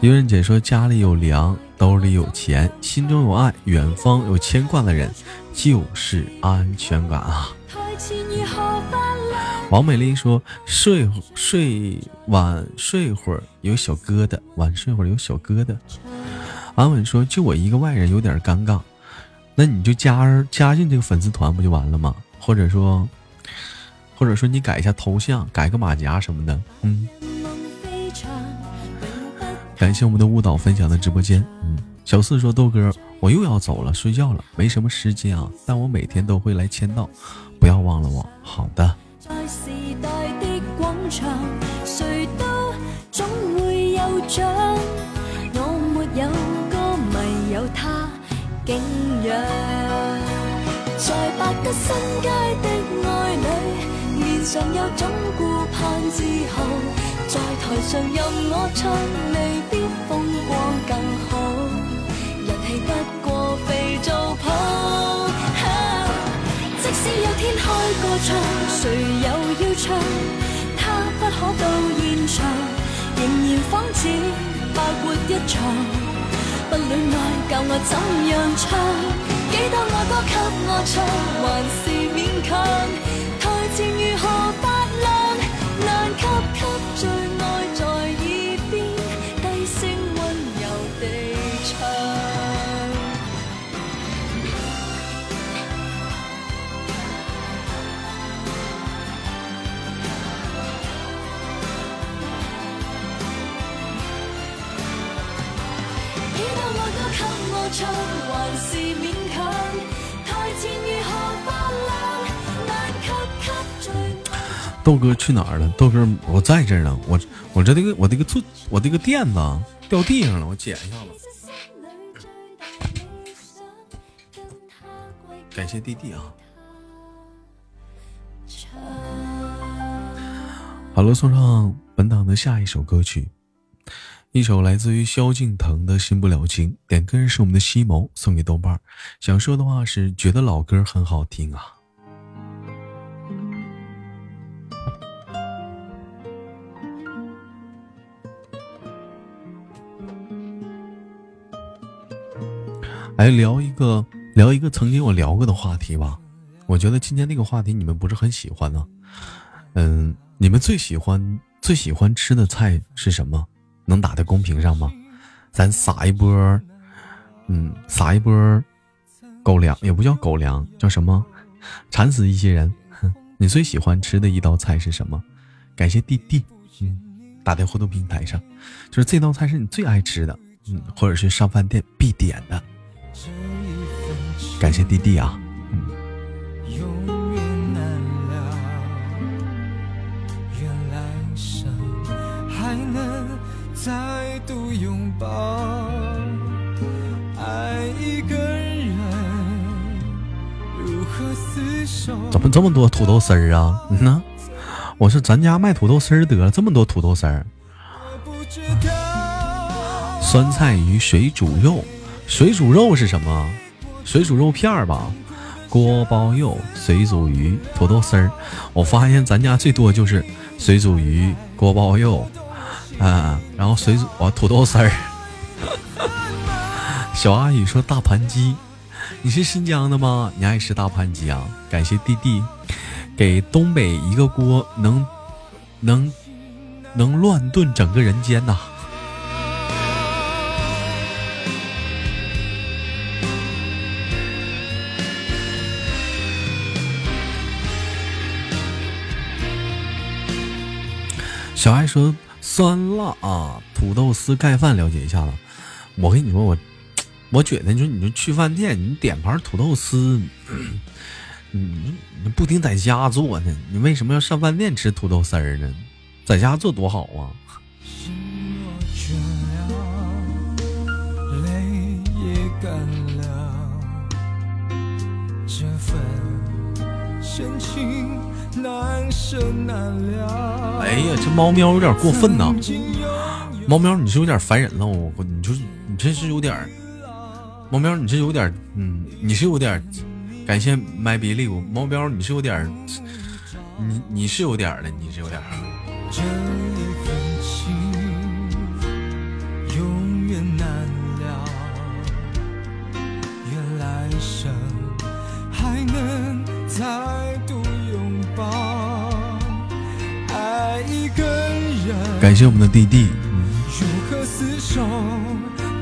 S3: 有人姐说家里有粮，兜里有钱，心中有爱，远方有牵挂的人，就是安全感啊。王美丽说睡睡晚睡会儿有小疙瘩，晚睡会儿有小疙瘩。安稳说就我一个外人有点尴尬，那你就加加进这个粉丝团不就完了吗？或者说，或者说你改一下头像，改个马甲什么的，嗯。感谢我们的舞蹈分享的直播间，嗯。小四说豆哥，我又要走了，睡觉了，没什么时间啊，但我每天都会来签到，不要忘了我。好的。
S1: 在百德新街的爱侣，面上有种顾盼自豪。在台上任我唱，未必风光更好。人气不过肥皂泡。即使有天开个唱，谁又要唱？他不可到现场，仍然仿似白活一场。不恋爱教我怎样唱？几多爱歌给我唱，还是勉强。台前如何发亮，难及给最
S3: 豆哥去哪儿了？豆哥，我在这儿呢。我我这这个我这个坐我这个垫子掉地上了，我捡一下子。感谢弟弟啊！好了，送上本档的下一首歌曲，一首来自于萧敬腾的《新不了情》，点歌人是我们的西蒙，送给豆瓣。想说的话是，觉得老歌很好听啊。来聊一个聊一个曾经我聊过的话题吧。我觉得今天这个话题你们不是很喜欢呢。嗯，你们最喜欢最喜欢吃的菜是什么？能打在公屏上吗？咱撒一波，嗯，撒一波狗粮，也不叫狗粮，叫什么？馋死一些人。你最喜欢吃的一道菜是什么？感谢弟弟，嗯，打在互动平台上，就是这道菜是你最爱吃的，嗯，或者是上饭店必点的。感谢弟弟啊，
S4: 再度拥抱。爱一个人，如何厮守？
S3: 怎么这么多土豆丝儿啊？嗯呐，我说咱家卖土豆丝儿得了，这么多土豆丝儿。酸菜鱼水煮肉，水煮肉是什么？水煮肉片儿吧，锅包肉、水煮鱼、土豆丝儿。我发现咱家最多就是水煮鱼、锅包肉，啊，然后水煮啊土豆丝儿。小阿姨说大盘鸡，你是新疆的吗？你爱吃大盘鸡啊？感谢弟弟给东北一个锅，能能能乱炖整个人间呐、小爱说酸辣啊，土豆丝盖饭了解一下子。我跟你说，我 我觉得，你说你就去饭店，你点盘土豆丝，嗯，你不定在家做呢？你为什么要上饭店吃土豆丝儿呢？在家做多好啊！哎呀，这猫喵有点过分呐！猫喵，你是有点烦人了，我我你就是你真是有点，猫喵，你是有点，嗯，你是有点，感谢 my believe，猫喵，你是有点，你你是有点的，你是有点儿。
S4: 这一份情永远难了，愿来生还能再度拥抱。爱一个人，
S3: 感谢我们的弟弟，
S4: 如何厮守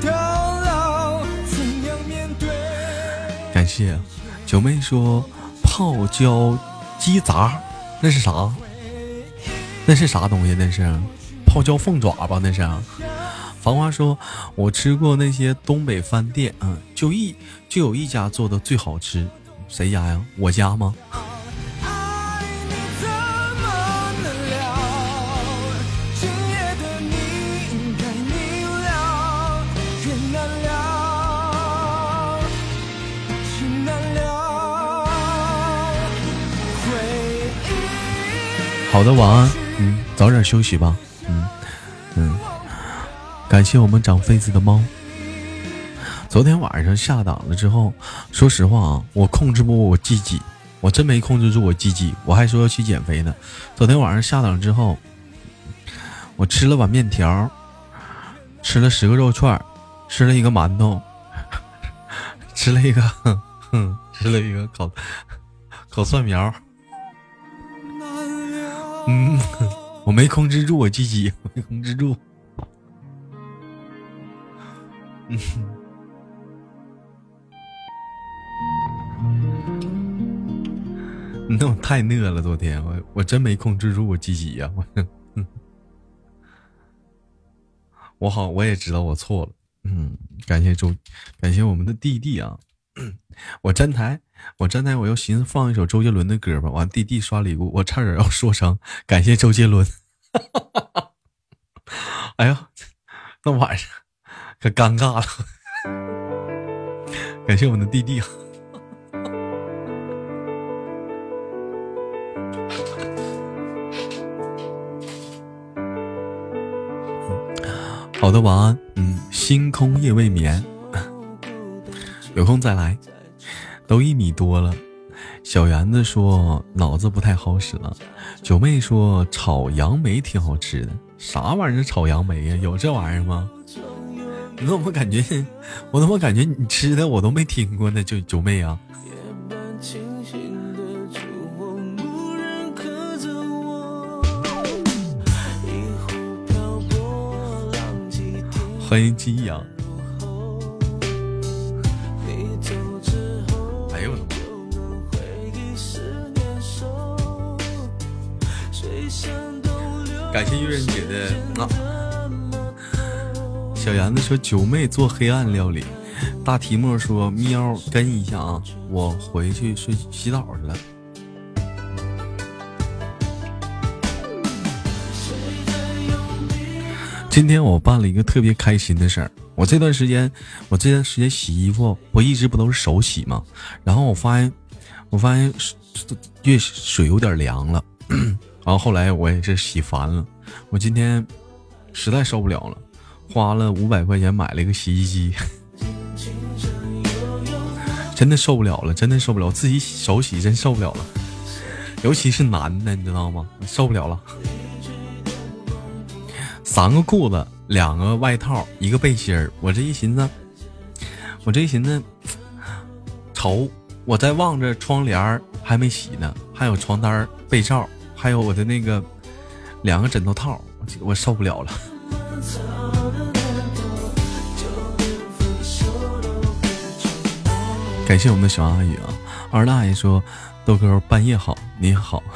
S4: 到老？怎样面对？
S3: 感谢九妹说泡椒鸡杂，那是啥？那是啥东西？那是泡椒凤爪吧？那是。繁花说：“我吃过那些东北饭店，嗯，就一就有一家做的最好吃，谁家呀？我家吗？”好的，晚安。嗯，早点休息吧。嗯嗯，感谢我们长痱子的猫。昨天晚上下档了之后，说实话啊，我控制不住我自己，我真没控制住我自己，我还说要去减肥呢。昨天晚上下档之后，我吃了碗面条，吃了十个肉串，吃了一个馒头，吃了一个，哼，吃了一个烤 烤蒜苗。嗯，我没控制住我鸡鸡，没控制住。嗯，那我太饿了，昨天我我真没控制住我鸡鸡呀，我，我好我也知道我错了。嗯，感谢周，感谢我们的弟弟啊。我站台，我站台，我又寻思放一首周杰伦的歌吧。完，弟弟刷礼物，我差点要说成感谢周杰伦。哎呀，那晚上可尴尬了。感谢我们的弟弟。好的，晚安。嗯，星空夜未眠。有空再来，都一米多了。小圆子说脑子不太好使了。九妹说炒杨梅挺好吃的，啥玩意儿炒杨梅呀？有这玩意儿吗？你怎么感觉？我怎么感觉你吃的我都没听过呢？就九妹啊。欢迎金阳。感谢玉人姐的，小杨子说九妹做黑暗料理，大提莫说喵跟一下啊，我回去睡洗澡去了。今天我办了一个特别开心的事儿，我这段时间我这段时间洗衣服，我一直不都是手洗吗？然后我发现我发现越水有点凉了。然后后来我也是洗烦了，我今天实在受不了了，花了五百块钱买了一个洗衣机，真的受不了了，真的受不了，自己手洗真受不了了，尤其是男的，你知道吗？受不了了，三个裤子，两个外套，一个背心儿，我这一寻思，我这一寻思，愁，我在望着窗帘还没洗呢，还有床单被罩。还有我的那个两个枕头套，我受不了了。感谢我们的小阿姨啊，二大爷说豆哥半夜好，你好，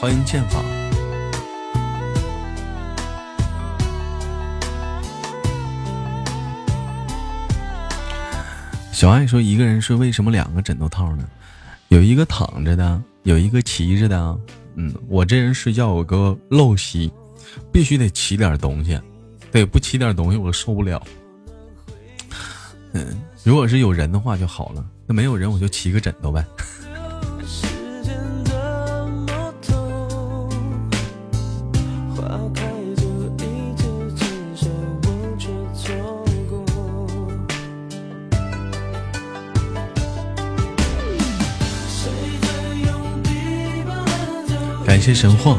S3: 欢迎剑法。小爱说：“一个人睡，为什么两个枕头套呢？有一个躺着的，有一个骑着的。嗯，我这人睡觉有个陋习，必须得骑点东西，对，不骑点东西我受不了。嗯，如果是有人的话就好了，那没有人我就骑个枕头呗。”谢神话。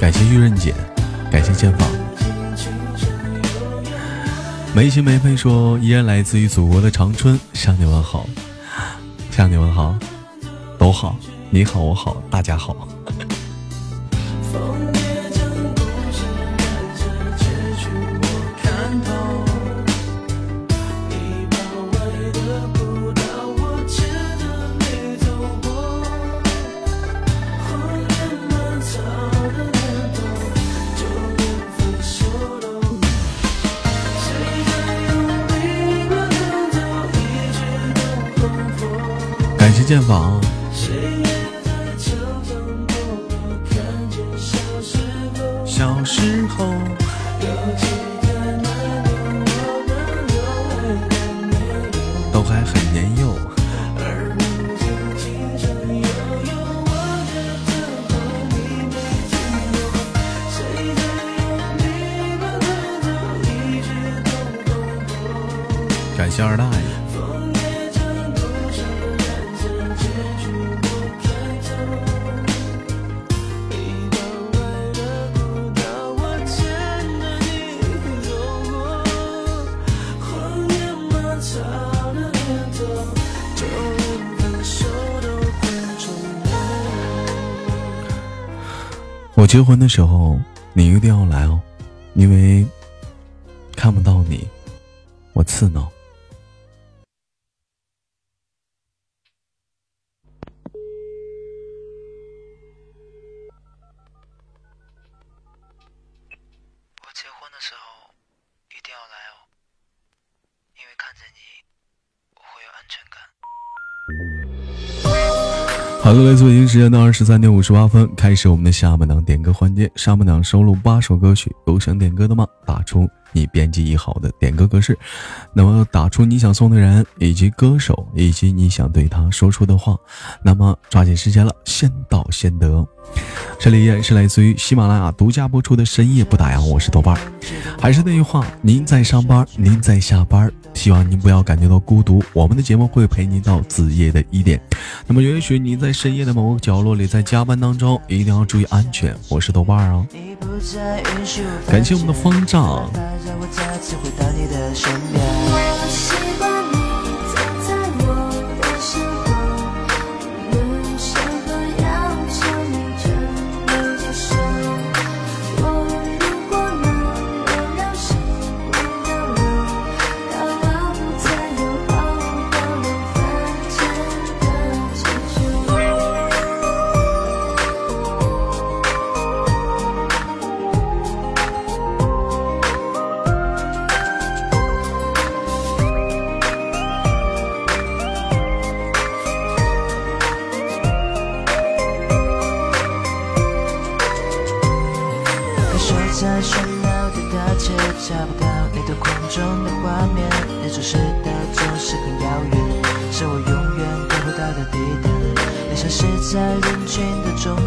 S3: 感谢玉润姐，感谢剑法。没心没肺说依然来自于祖国的长春，向你问好，向你问好，都好，你好我好大家好。我结婚的时候，你一定要来哦，因为看不到你，我刺挠。好的，来自北京时间的二十三点五十八分，开始我们的下半场点歌环节。上半场收录八首歌曲，有想点歌的吗？打出你编辑一好的点歌格式，那么打出你想送的人以及歌手以及你想对他说出的话。那么抓紧时间了，先到先得。这里依然是来自于喜马拉雅独家播出的深夜不打烊，我是豆瓣儿。还是那句话，您在上班，您在下班，希望您不要感觉到孤独。我们的节目会陪您到子夜的一点。那么，也许您在深夜的某个角落里，在加班当中，一定要注意安全。我是豆瓣儿啊，感谢我们的方丈。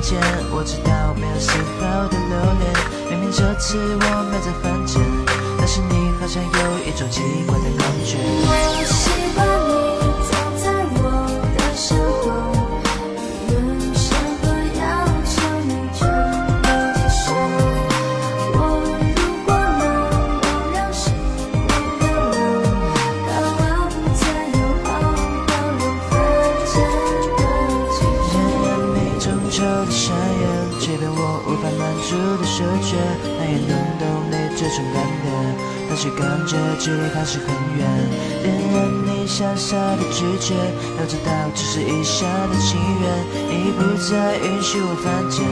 S6: 间，
S7: 我知道没有丝毫的留恋。明明这次我没在犯贱，但是你好像有一种奇怪的感觉。觉。但是感觉距离还是很远。点燃你傻傻的拒绝，要知道只是一下的情缘。你不再允许我犯贱，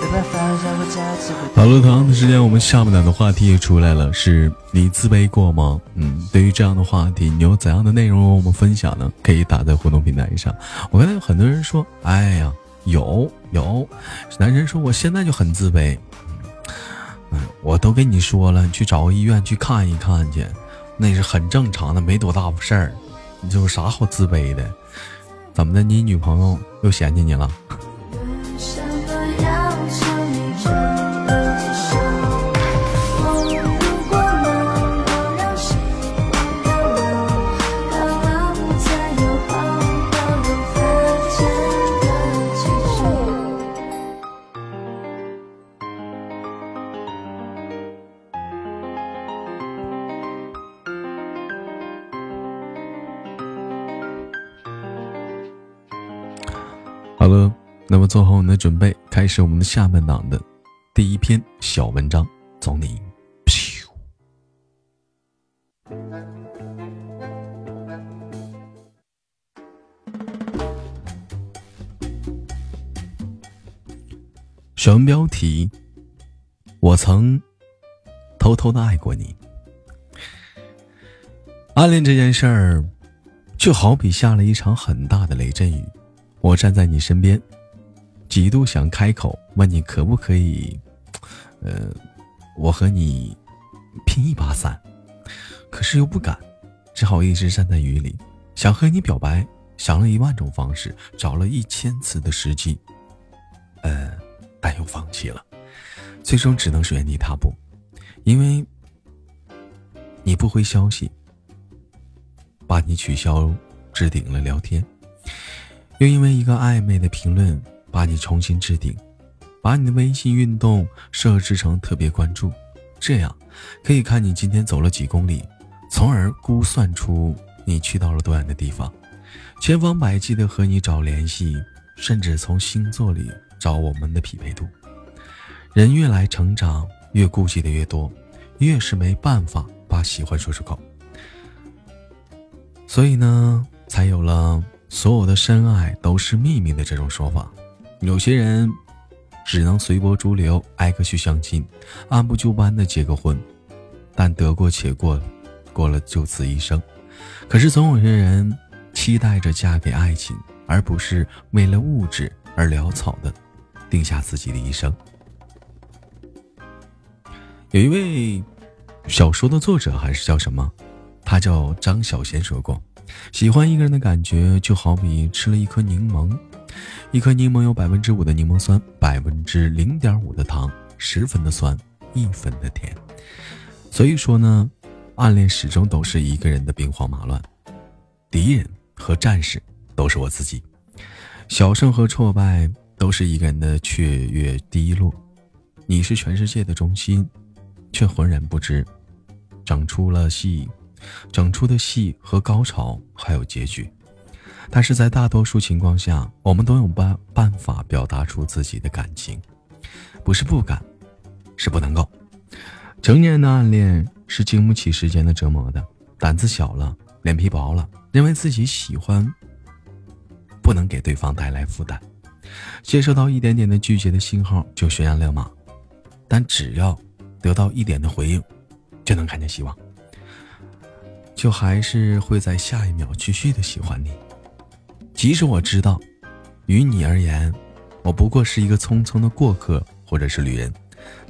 S7: 没办法让我再次回
S3: 好了，同样的时间，我们下半场的话题也出来了，是你自卑过吗？嗯，对于这样的话题，你有怎样的内容和我们分享呢？可以打在互动平台上。我看到有很多人说，哎呀，有有，男人说我现在就很自卑。我都跟你说了，你去找个医院去看一看去，那是很正常的，没多大事儿。你这有啥好自卑的？怎么的？你女朋友又嫌弃你了？好了，那么做好我们的准备，开始我们的下半档的第一篇小文章，走你。小文标题：我曾偷偷的爱过你。暗恋这件事儿，就好比下了一场很大的雷阵雨。我站在你身边，几度想开口问你可不可以，呃，我和你拼一把伞，可是又不敢，只好一直站在雨里。想和你表白，想了一万种方式，找了一千次的时机，呃。但又放弃了，最终只能是原地踏步，因为你不回消息，把你取消置顶了聊天，又因为一个暧昧的评论把你重新置顶，把你的微信运动设置成特别关注，这样可以看你今天走了几公里，从而估算出你去到了多远的地方，千方百计的和你找联系，甚至从星座里。找我们的匹配度，人越来成长，越顾忌的越多，越是没办法把喜欢说出口。所以呢，才有了所有的深爱都是秘密的这种说法。有些人只能随波逐流，挨个去相亲，按部就班的结个婚，但得过且过，过了就此一生。可是总有些人期待着嫁给爱情，而不是为了物质而潦草的。定下自己的一生。有一位小说的作者还是叫什么？他叫张小贤，说过，喜欢一个人的感觉就好比吃了一颗柠檬，一颗柠檬有百分之五的柠檬酸，百分之零点五的糖，十分的酸，一分的甜。所以说呢，暗恋始终都是一个人的兵荒马乱，敌人和战士都是我自己，小胜和挫败。都是一个人的雀跃低落，你是全世界的中心，却浑然不知，长出了细，整出的戏和高潮还有结局。但是在大多数情况下，我们都有办办法表达出自己的感情，不是不敢，是不能够。成年人的暗恋是经不起时间的折磨的，胆子小了，脸皮薄了，认为自己喜欢，不能给对方带来负担。接收到一点点的拒绝的信号就悬崖勒马，但只要得到一点的回应，就能看见希望，就还是会在下一秒继续的喜欢你。即使我知道，于你而言，我不过是一个匆匆的过客或者是旅人，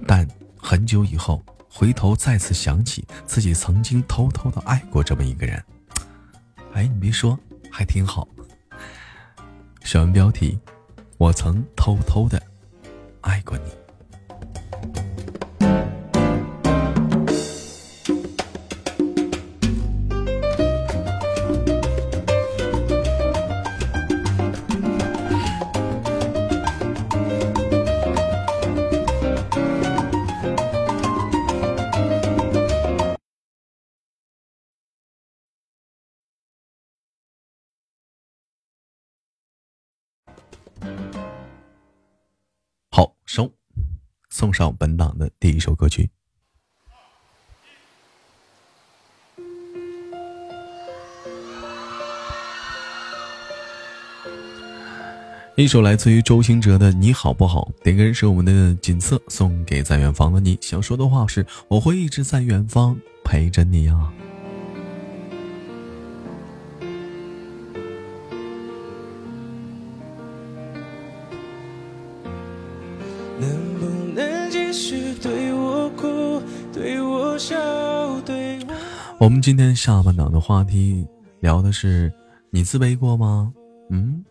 S3: 但很久以后回头再次想起自己曾经偷偷的爱过这么一个人，哎，你别说，还挺好。小文标题。我曾偷偷的爱过你。送上本档的第一首歌曲，一首来自于周兴哲的《你好不好》。点歌人是我们的锦瑟，送给在远方的你。想说的话是：我会一直在远方陪着你啊。我们今天下半场的话题聊的是，你自卑过吗？嗯，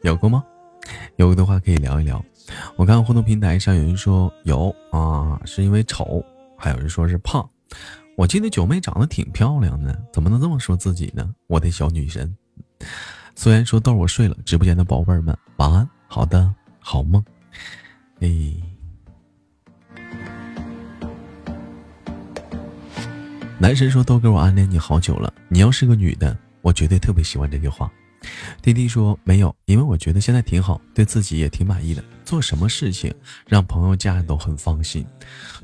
S3: 有过吗？有的话可以聊一聊。我看互动平台上有人说有啊，是因为丑；还有人说是胖。我记得九妹长得挺漂亮的，怎么能这么说自己呢？我的小女神。虽然说豆我睡了，直播间的宝贝们晚安，好的，好梦。哎。男神说：“豆哥，我暗恋你好久了。你要是个女的，我绝对特别喜欢这句话。”弟弟说：“没有，因为我觉得现在挺好，对自己也挺满意的。做什么事情让朋友家人都很放心，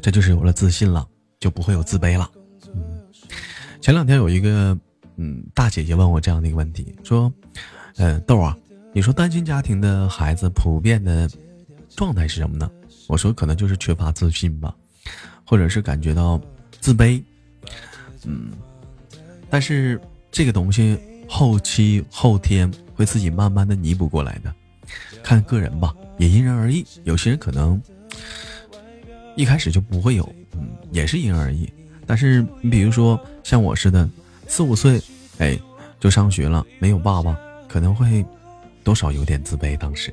S3: 这就是有了自信了，就不会有自卑了。”嗯，前两天有一个嗯大姐姐问我这样的一个问题，说：“呃，豆啊，你说单亲家庭的孩子普遍的状态是什么呢？”我说：“可能就是缺乏自信吧，或者是感觉到自卑。”嗯，但是这个东西后期后天会自己慢慢的弥补过来的，看个人吧，也因人而异。有些人可能一开始就不会有，嗯，也是因人而异。但是你比如说像我似的，四五岁，哎，就上学了，没有爸爸，可能会多少有点自卑。当时。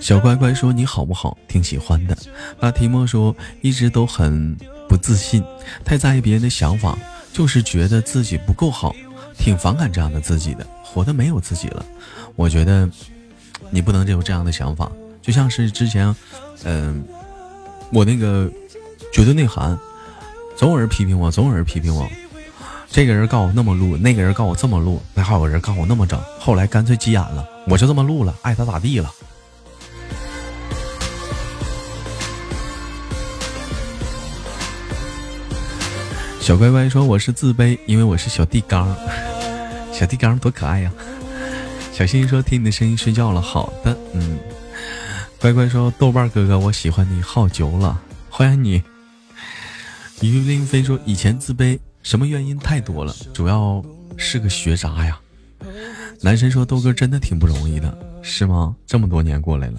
S3: 小乖乖说：“你好不好？挺喜欢的。”那提莫说：“一直都很不自信，太在意别人的想法，就是觉得自己不够好，挺反感这样的自己的，活的没有自己了。”我觉得你不能有这样的想法，就像是之前，嗯，我那个绝对内涵，总有人批评我，总有人批评我。这个人告我那么录，那个人告我这么录，那还有人告我那么整。后来干脆急眼了，我就这么录了，爱咋咋地了。小乖乖说：“我是自卑，因为我是小地缸。小地缸多可爱呀！”小星星说：“听你的声音睡觉了。”好的，嗯。乖乖说：“豆瓣哥哥，我喜欢你好久了，欢迎你。”于林飞说：“以前自卑，什么原因太多了，主要是个学渣呀。”男神说：“豆哥真的挺不容易的，是吗？这么多年过来了。”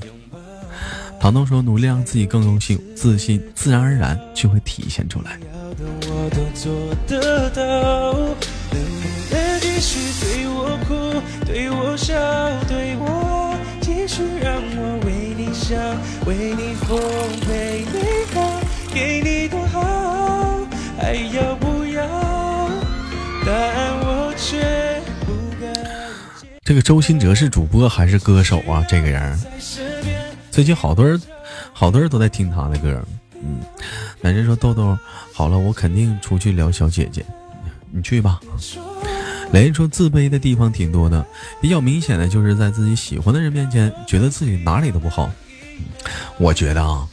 S3: 唐东说：“努力让自己更优秀，自信自然而然就会体现出来。”我都做得到，能这个周兴哲是主播还是歌手啊？这个人，最近好多人，好多人都在听他的歌。嗯，男人说豆豆好了，我肯定出去撩小姐姐，你去吧。雷人说自卑的地方挺多的，比较明显的就是在自己喜欢的人面前，觉得自己哪里都不好。我觉得啊，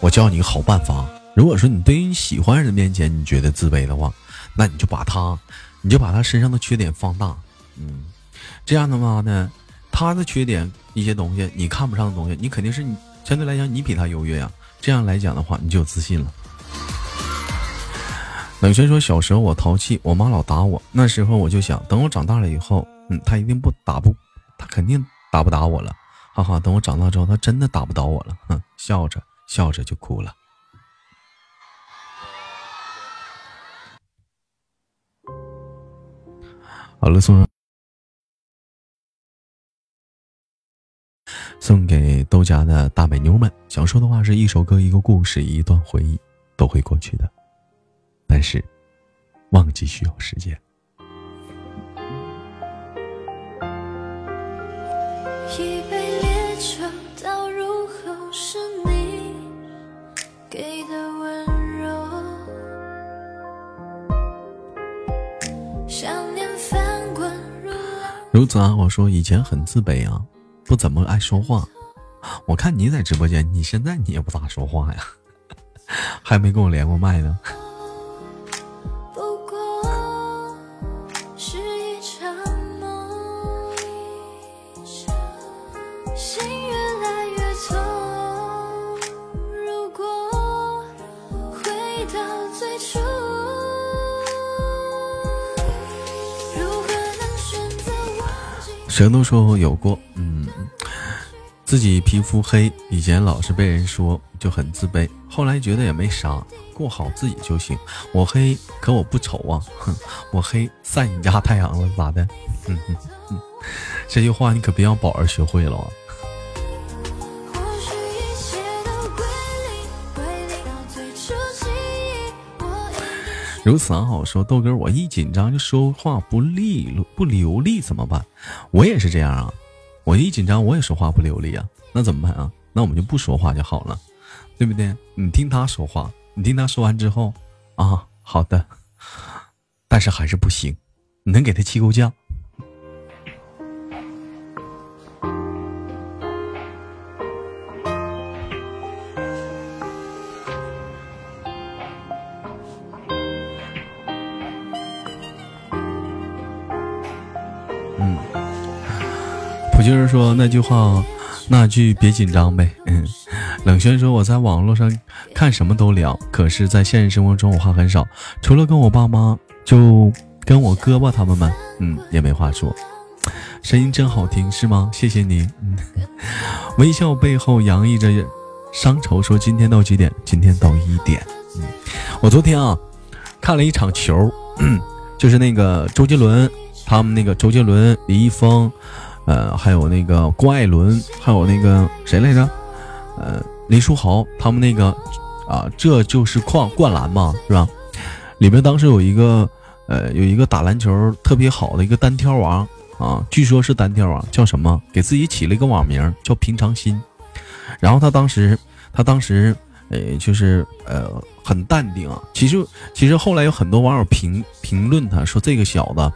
S3: 我教你个好办法，如果说你对于你喜欢人面前你觉得自卑的话，那你就把他，你就把他身上的缺点放大，嗯，这样的话呢，他的缺点一些东西你看不上的东西，你肯定是你相对来讲你比他优越呀。这样来讲的话，你就有自信了。冷轩说：“小时候我淘气，我妈老打我。那时候我就想，等我长大了以后，嗯，他一定不打不，他肯定打不打我了。哈哈，等我长大之后，他真的打不倒我了。哼，笑着笑着就哭了。好了，送上。”送给豆家的大美妞们，想说的话是一首歌、一个故事、一段回忆，都会过去的。但是，忘记需要时间。一杯烈酒倒入后，是你给的温柔。想念翻滚如如此啊，我说以前很自卑啊。不怎么爱说话，我看你在直播间，你现在你也不咋说话呀，还没跟我连过麦呢。谁都说有过，嗯，自己皮肤黑，以前老是被人说就很自卑，后来觉得也没啥，过好自己就行。我黑可我不丑啊，哼，我黑晒你家太阳了咋的？哼哼哼，这句话你可别让宝儿学会了啊。如此啊好说，豆哥，我一紧张就说话不利、不流利，怎么办？我也是这样啊，我一紧张我也说话不流利啊，那怎么办啊？那我们就不说话就好了，对不对？你听他说话，你听他说完之后，啊，好的，但是还是不行，你能给他气够呛。普京儿说那句话，那句别紧张呗。嗯，冷轩说我在网络上看什么都聊，可是，在现实生活中我话很少，除了跟我爸妈，就跟我哥吧他们们，嗯，也没话说。声音真好听，是吗？谢谢你。嗯，微笑背后洋溢着伤愁。说今天到几点？今天到一点。嗯，我昨天啊看了一场球，就是那个周杰伦。他们那个周杰伦、李易峰，呃，还有那个郭艾伦，还有那个谁来着？呃，林书豪，他们那个啊，这就是灌灌篮嘛，是吧？里面当时有一个呃，有一个打篮球特别好的一个单挑王啊，据说是单挑王，叫什么？给自己起了一个网名叫平常心。然后他当时，他当时呃，就是呃，很淡定啊。其实，其实后来有很多网友评评论他说这个小子。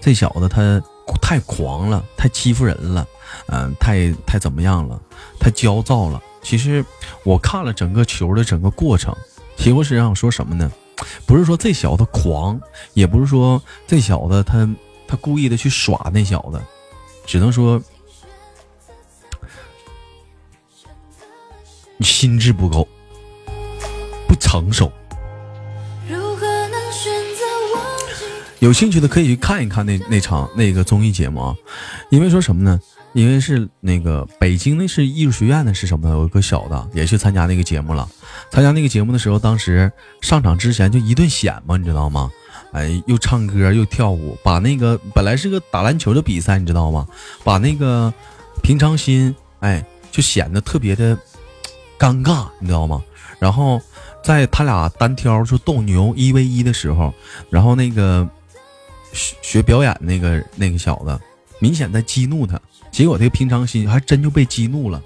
S3: 这小子他太狂了，太欺负人了，嗯，太太怎么样了？太焦躁了。其实我看了整个球的整个过程，其实我是想说什么呢？不是说这小子狂，也不是说这小子他他故意的去耍那小子，只能说你心智不够，不成熟。有兴趣的可以去看一看那那场那个综艺节目啊，因为说什么呢？因为是那个北京那是艺术学院的是什么？有一个小的也去参加那个节目了。参加那个节目的时候，当时上场之前就一顿显嘛，你知道吗？哎，又唱歌又跳舞，把那个本来是个打篮球的比赛，你知道吗？把那个平常心哎，就显得特别的尴尬，你知道吗？然后在他俩单挑就斗牛一 v 一的时候，然后那个。学学表演那个那个小子，明显在激怒他，结果他平常心还真就被激怒了。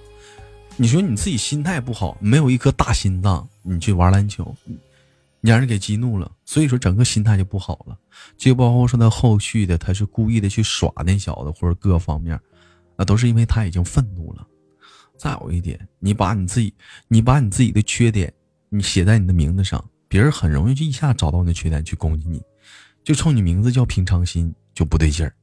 S3: 你说你自己心态不好，没有一颗大心脏，你去玩篮球，你让人给激怒了，所以说整个心态就不好了。就包括说他后续的，他是故意的去耍那小子，或者各方面，那都是因为他已经愤怒了。再有一点，你把你自己，你把你自己的缺点，你写在你的名字上，别人很容易就一下找到你的缺点去攻击你。就冲你名字叫平常心就不对劲儿。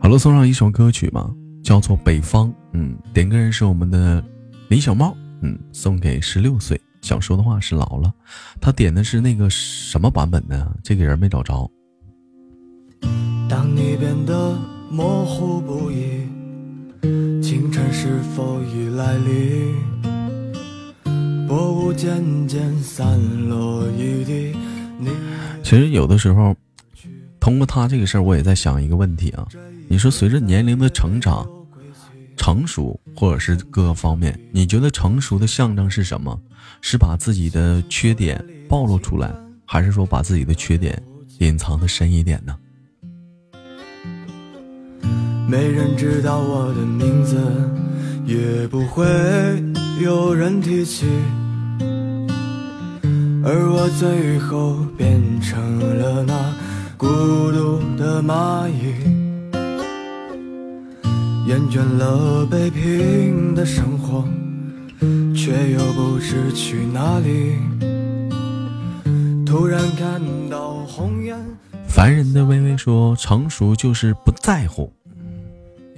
S3: 好了，送上一首歌曲吧，叫做《北方》。嗯，点歌人是我们的李小茂。嗯，送给十六岁想说的话是老了。他点的是那个什么版本的？这个人没找着。
S4: 当你变得模糊不已。清晨是否已来临？薄雾渐渐散落一地。
S3: 其实有的时候，通过他这个事儿，我也在想一个问题啊。你说随着年龄的成长、成熟，或者是各个方面，你觉得成熟的象征是什么？是把自己的缺点暴露出来，还是说把自己的缺点隐藏的深一点呢？
S4: 没人知道我的名字，也不会有人提起，而我最后变成了那孤独的蚂蚁，厌倦了北平的生活，却又不知去哪里。突然看到红颜。
S3: 凡人的微微说，成熟就是不在乎。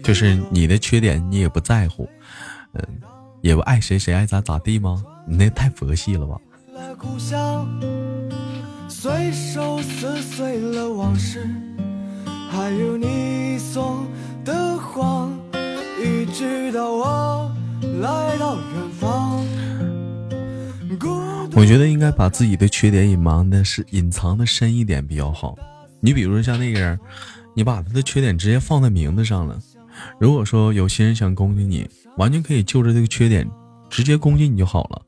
S3: 就是你的缺点你也不在乎，嗯，也不爱谁谁爱咋咋地吗？你那太佛系了吧。我觉得应该把自己的缺点隐瞒的是隐藏的深一点比较好。你比如说像那个人，你把他的缺点直接放在名字上了。如果说有些人想攻击你，完全可以就着这个缺点直接攻击你就好了。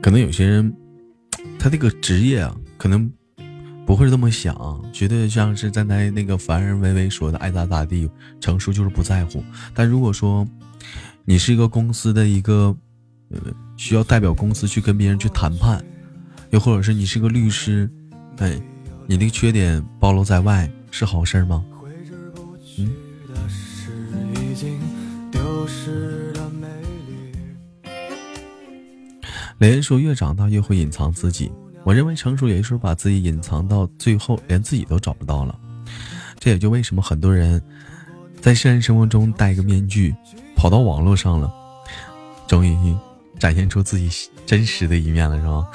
S3: 可能有些人他这个职业啊，可能不会这么想，觉得像是站在那个凡人微微说的爱咋咋地，成熟就是不在乎。但如果说你是一个公司的一个呃需要代表公司去跟别人去谈判，又或者是你是个律师，哎，你的缺点暴露在外是好事吗？嗯。雷恩说：“越长大越会隐藏自己。我认为成熟有时候把自己隐藏到最后，连自己都找不到了。这也就为什么很多人在现实生活中戴个面具，跑到网络上了，终于展现出自己真实的一面了，是吗？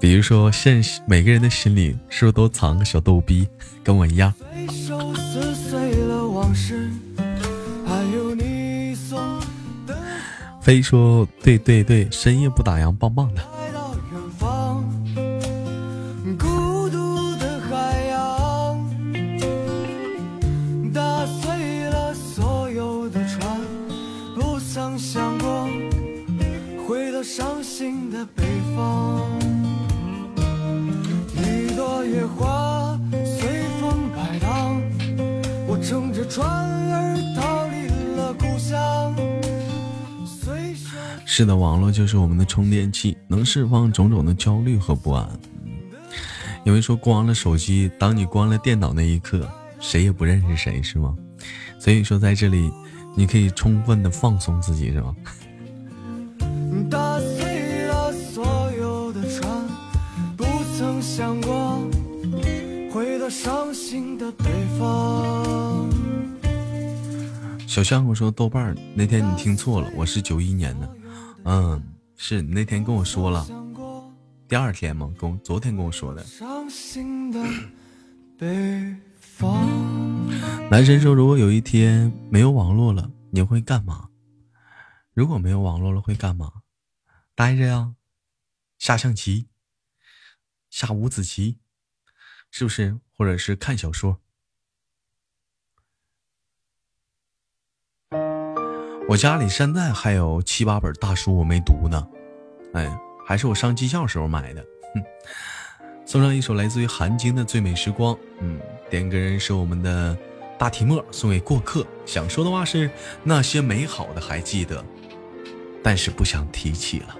S3: 比如说，现每个人的心里是不是都藏个小逗逼，跟我一样？”飞说：“对对对，深夜不打烊，棒棒的。”是的，网络就是我们的充电器，能释放种种的焦虑和不安。有人说关了手机，当你关了电脑那一刻，谁也不认识谁，是吗？所以说在这里，你可以充分的放松自己，是吗？小香我说豆瓣儿那天你听错了，我是九一年的。嗯，是你那天跟我说了，第二天吗？跟昨天跟我说的。男神说，如果有一天没有网络了，你会干嘛？如果没有网络了，会干嘛？待着呀，下象棋，下五子棋，是不是？或者是看小说？我家里现在还有七八本大书我没读呢，哎，还是我上技校时候买的。哼，送上一首来自于韩晶的《最美时光》。嗯，点歌人是我们的大提莫，送给过客。想说的话是：那些美好的还记得，但是不想提起了。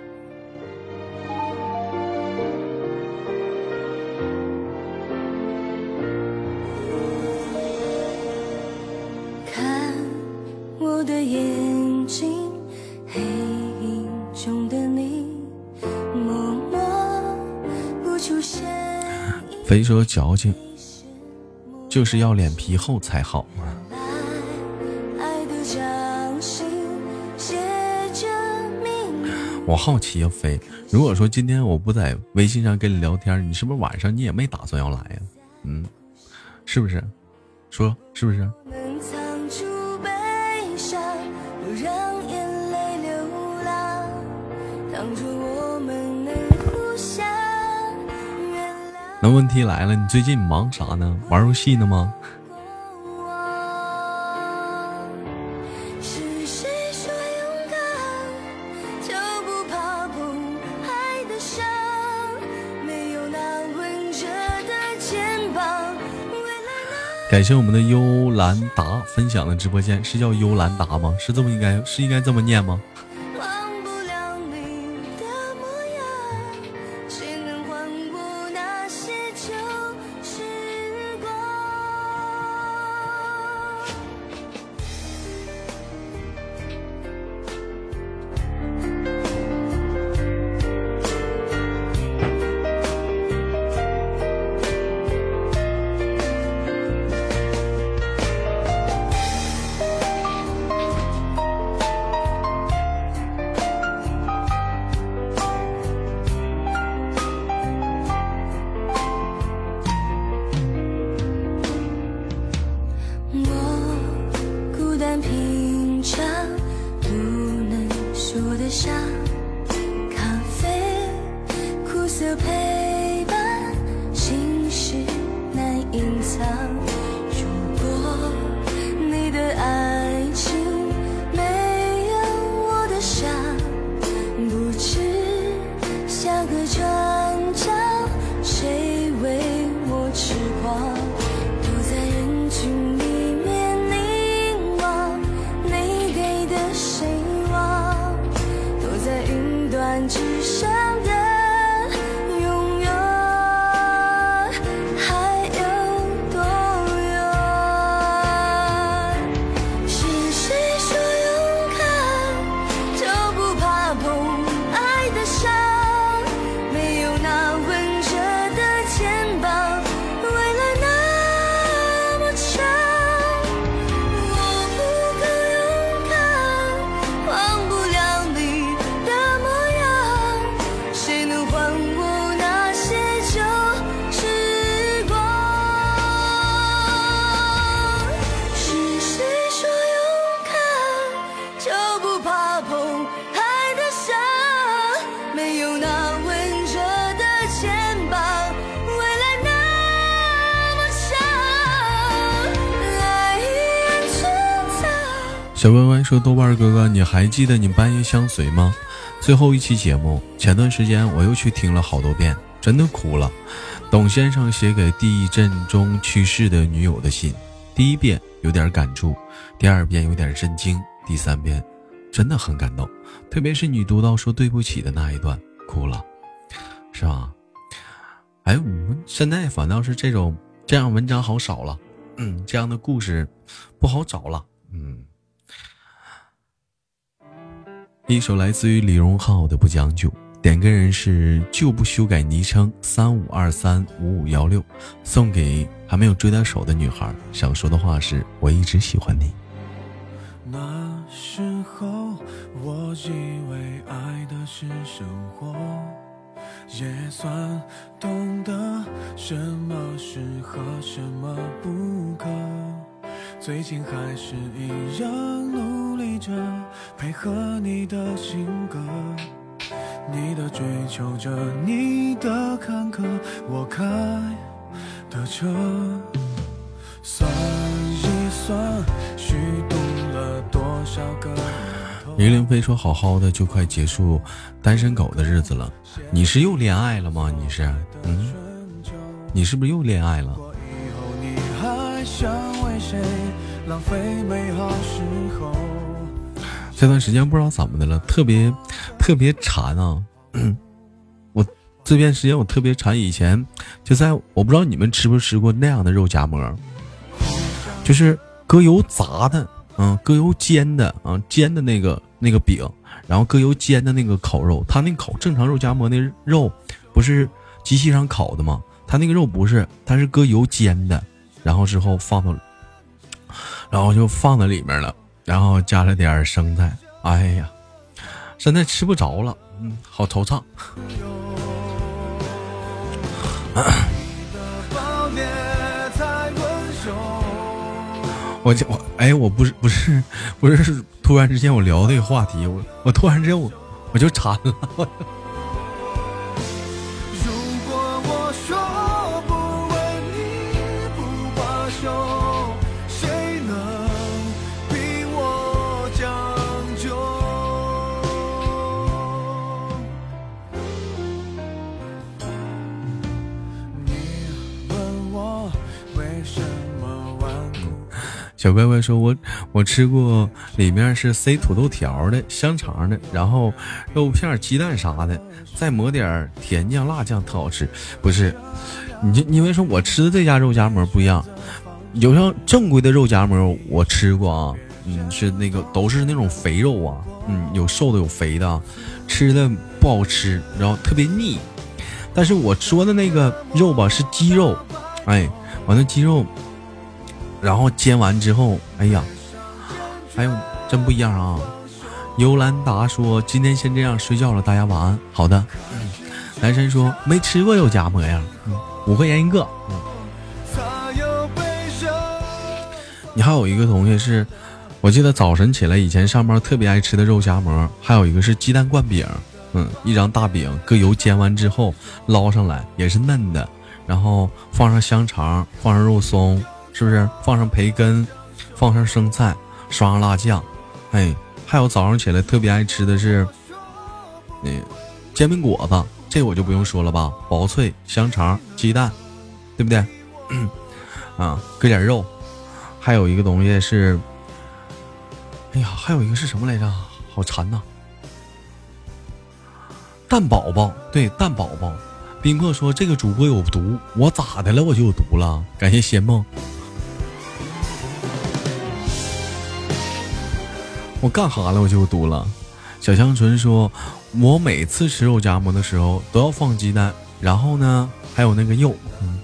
S3: 肥说矫情，就是要脸皮厚才好。我好奇啊，飞，如果说今天我不在微信上跟你聊天，你是不是晚上你也没打算要来呀？嗯，是不是？说是不是？那问题来了，你最近忙啥呢？玩游戏呢吗？感谢我们的幽兰达分享的直播间，是叫幽兰达吗？是这么应该是应该这么念吗？说：“豆瓣哥哥，你还记得你半夜相随吗？最后一期节目，前段时间我又去听了好多遍，真的哭了。董先生写给地震中去世的女友的信，第一遍有点感触，第二遍有点震惊，第三遍真的很感动，特别是你读到说对不起的那一段，哭了，是吧？哎，我们现在反倒是这种这样文章好少了，嗯，这样的故事不好找了，一首来自于李荣浩的《不将就》，点歌人是就不修改昵称三五二三五五幺六，送给还没有追到手的女孩。想说的话是：我一直喜欢你。
S4: 那时候我以为爱的是生活，也算懂得什么适合，什么不可。最近还是一样努力着配合你的性格，你的追求着，你的坎坷，我开的车。算一算，虚度了多少个。
S3: 林凌飞说：“好好的就快结束单身狗的日子了，你是又恋爱了吗？你是，嗯，你是不是又恋爱了？”浪费美好时候。这段时间不知道怎么的了，特别特别馋啊！我这段时间我特别馋，以前就在我不知道你们吃不吃过那样的肉夹馍，就是搁油炸的，嗯，搁油煎的，啊，煎的那个那个饼，然后搁油煎的那个烤肉，它那烤正常肉夹馍那肉不是机器上烤的吗？它那个肉不是，它是搁油煎的，然后之后放到。然后就放在里面了，然后加了点生菜。哎呀，现在吃不着了，嗯，好惆怅。我我哎，我不是不是不是，突然之间我聊这个话题，我我突然之间我我就馋了。小乖乖说：“我我吃过，里面是塞土豆条的、香肠的，然后肉片、鸡蛋啥的，再抹点甜酱、辣酱，特好吃。不是，你你别说，我吃的这家肉夹馍不一样。有像正规的肉夹馍，我吃过啊，嗯，是那个都是那种肥肉啊，嗯，有瘦的有肥的，吃的不好吃，然后特别腻。但是我说的那个肉吧，是鸡肉，哎，完了鸡肉。”然后煎完之后，哎呀，哎呦，真不一样啊！尤兰达说：“今天先这样，睡觉了，大家晚安。”好的。男神说：“没吃过肉夹馍呀，五块钱一个。”嗯你还有一个同学是，我记得早晨起来以前上班特别爱吃的肉夹馍，还有一个是鸡蛋灌饼，嗯，一张大饼搁油煎完之后捞上来也是嫩的，然后放上香肠，放上肉松。是不是放上培根，放上生菜，刷上辣酱，哎，还有早上起来特别爱吃的是，那煎饼果子，这我就不用说了吧，薄脆，香肠，鸡蛋，对不对？啊，搁点肉，还有一个东西是，哎呀，还有一个是什么来着？好馋呐！蛋宝宝，对，蛋宝宝。宾客说这个主播有毒，我咋的了？我就有毒了？感谢仙梦。我干哈了？我就毒了。小香纯说：“我每次吃肉夹馍的时候都要放鸡蛋，然后呢，还有那个肉，嗯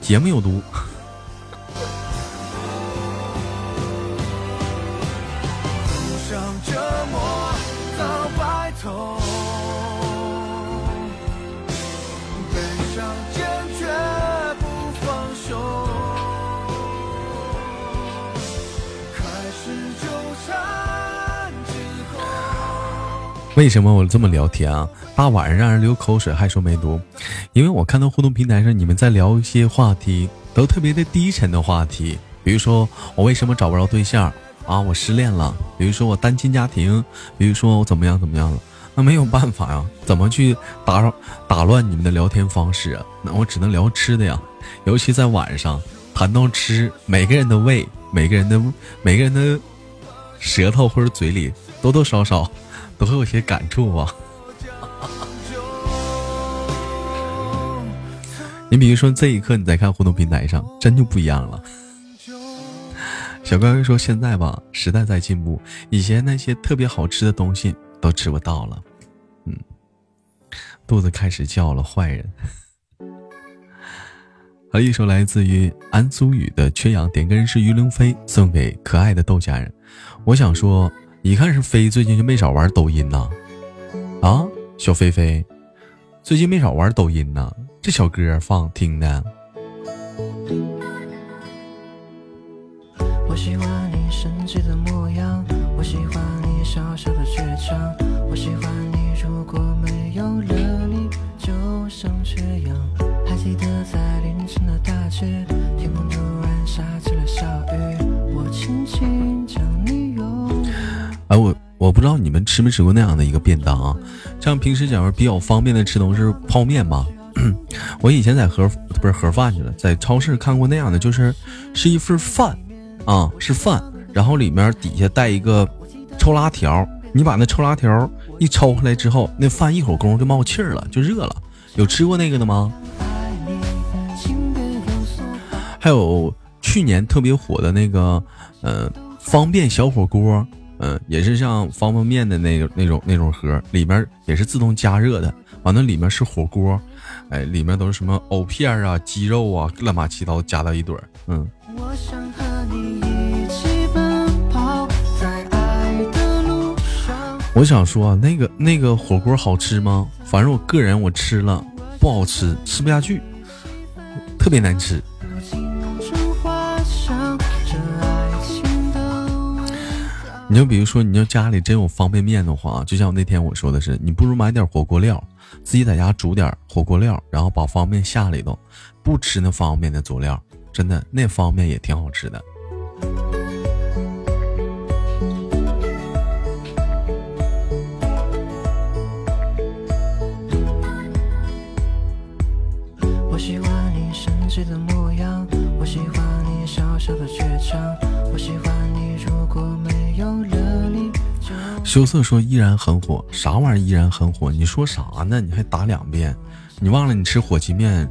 S3: 节目有毒。”为什么我这么聊天啊？大晚上让人流口水还说没毒，因为我看到互动平台上你们在聊一些话题，都特别的低沉的话题，比如说我为什么找不着对象，啊，我失恋了，比如说我单亲家庭，比如说我怎么样怎么样了，那没有办法呀，怎么去打扰打乱你们的聊天方式？那我只能聊吃的呀，尤其在晚上谈到吃，每个人的胃，每个人的每个人的舌头或者嘴里多多少少都会有些感触啊。你比如说这一刻你在看互动平台上，真就不一样了。小乖乖说：“现在吧，时代在进步，以前那些特别好吃的东西都吃不到了。”嗯，肚子开始叫了，坏人。还有一首来自于安苏雨的《缺氧》，点歌人是于凌飞，送给可爱的豆家人。我想说，一看是飞，最近就没少玩抖音呢。啊，小飞飞，最近没少玩抖音呢。这小歌放听的。
S4: 我喜欢你生气的模样，我喜欢你小小的倔强，
S3: 我不知道你们吃没吃过那样的一个便当啊？像平时讲比较方便的吃东西泡面嘛？我以前在盒不是盒饭去了，在超市看过那样的，就是是一份饭。啊，是饭，然后里面底下带一个抽拉条，你把那抽拉条一抽出来之后，那饭一会儿功夫就冒气儿了，就热了。有吃过那个的吗？还有去年特别火的那个，呃，方便小火锅，嗯，也是像方便面的那个那种那种盒，里面也是自动加热的，完了里面是火锅，哎，里面都是什么藕片啊、鸡肉啊，乱八七糟加到一堆儿，嗯。我想说，那个那个火锅好吃吗？反正我个人我吃了不好吃，吃不下去，特别难吃。你就比如说，你要家里真有方便面的话，就像那天我说的是，你不如买点火锅料，自己在家煮点火锅料，然后把方便面下里头，不吃那方便面的佐料，真的那方便面也挺好吃。的羞涩说依然很火，啥玩意依然很火？你说啥呢？你还打两遍？你忘了你吃火鸡面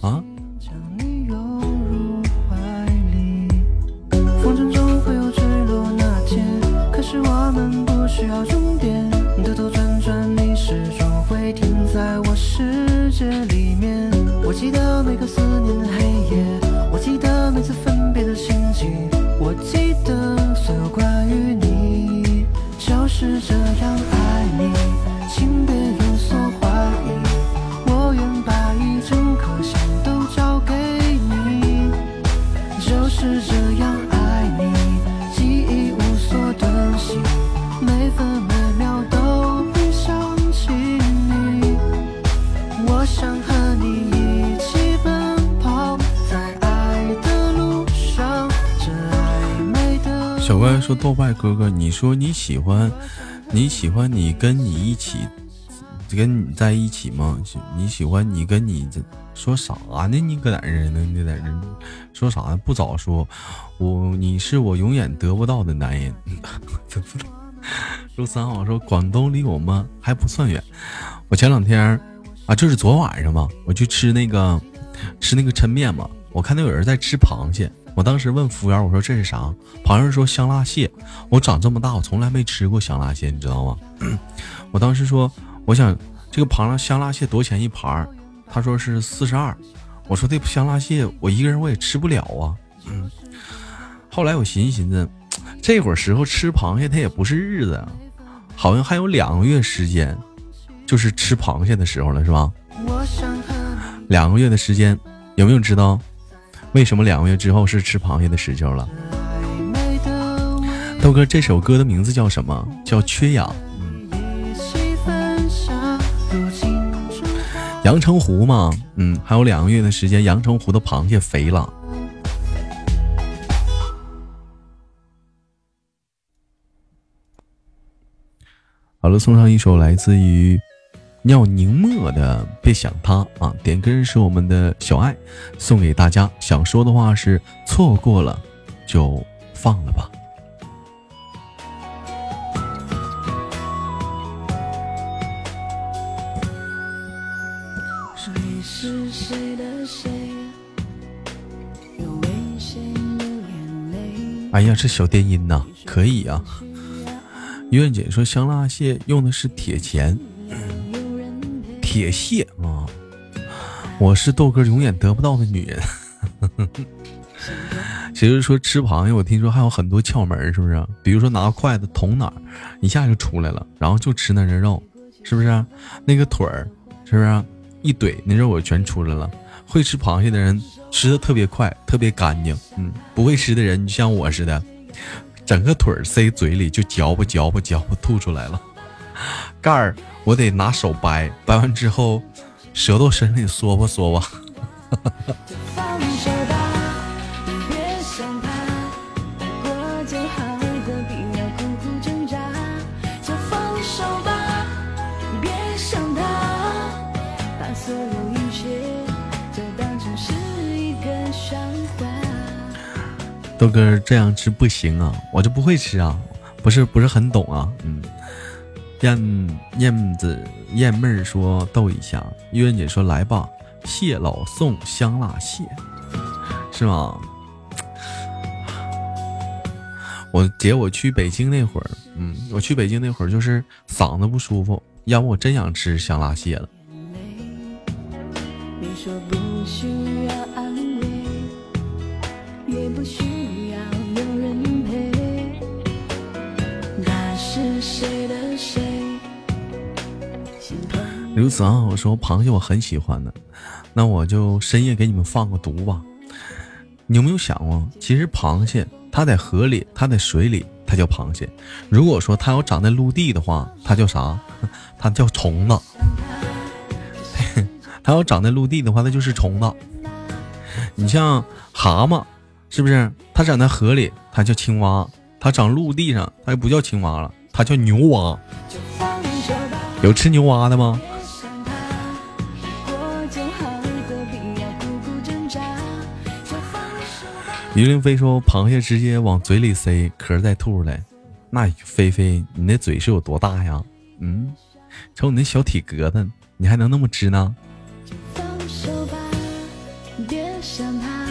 S3: 啊？将你拥入怀里风筝总会有坠落那天，可是我们不需要终点，兜兜转转，你始终会停在我世界里面。我记得每个小乖说：“豆瓣哥哥，你说你喜欢，你喜欢你跟你一起，跟你在一起吗？你喜欢你跟你这说啥呢？你搁哪儿呢？你在这说啥呢？不早说，我你是我永远得不到的男人。周三号说广东离我们还不算远，我前两天啊，就是昨晚上嘛，我去吃那个吃那个抻面嘛，我看到有人在吃螃蟹。”我当时问服务员：“我说这是啥？”旁人说：“香辣蟹。”我长这么大，我从来没吃过香辣蟹，你知道吗？我当时说：“我想这个螃香辣蟹多少钱一盘？”他说是四十二。我说：“这香辣蟹我一个人我也吃不了啊。”嗯后来我寻思寻思，这会儿时候吃螃蟹它也不是日子，好像还有两个月时间，就是吃螃蟹的时候了，是吧？两个月的时间，有没有知道？为什么两个月之后是吃螃蟹的时久了？豆哥这首歌的名字叫什么？叫缺氧。阳澄湖嘛，嗯，还有两个月的时间，阳澄湖的螃蟹肥了。好了，送上一首来自于。尿凝墨的《别想他》啊，点歌人是我们的小爱，送给大家。想说的话是：错过了就放了吧。
S1: 你是谁的谁？有危险的眼泪。
S3: 哎呀，这小电音呐，可以啊。于愿姐说香辣蟹用的是铁钳。铁蟹啊。我是豆哥永远得不到的女人。其实说吃螃蟹，我听说还有很多窍门，是不是？比如说拿筷子捅哪儿，一下就出来了，然后就吃那人肉，是不是？那个腿儿，是不是？一怼那肉我全出来了。会吃螃蟹的人吃的特别快，特别干净。嗯，不会吃的人，就像我似的，整个腿儿塞嘴里就嚼吧嚼吧嚼吧吐出来了。盖儿我得拿手掰，掰完之后舌头伸里嗦吧嗦吧。
S1: 就放手吧，别想他，爱过就好，何必要苦苦挣扎？就放手吧，别想他，把所有一切就当成是一个笑话。
S3: 豆哥这样吃不行啊，我就不会吃啊，不是不是很懂啊，嗯。燕燕子燕妹儿说逗一下，月姐说来吧，谢老宋香辣蟹，是吗？我姐我去北京那会儿，嗯，我去北京那会儿就是嗓子不舒服，要不我真想吃香辣蟹了。
S1: 你说不
S3: 刘子昂，我说螃蟹我很喜欢的，那我就深夜给你们放个毒吧。你有没有想过，其实螃蟹它在河里，它在水里，它叫螃蟹；如果说它要长在陆地的话，它叫啥？它叫虫子。它要长在陆地的话，它就是虫子。你像蛤蟆，是不是？它长在河里，它叫青蛙；它长陆地上，它就不叫青蛙了，它叫牛蛙。有吃牛蛙的吗？于凌飞说：“螃蟹直接往嘴里塞，壳再吐出来。那菲菲，你那嘴是有多大呀？嗯，瞅你那小体格子，你还能那么直呢？
S1: 就放手吧，别想他，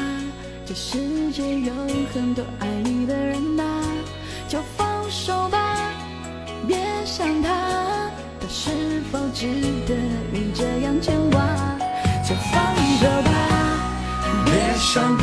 S1: 这世界有很多爱你的人呐、就放手吧，别想他，他是否值得你这样牵挂？就放手吧，别想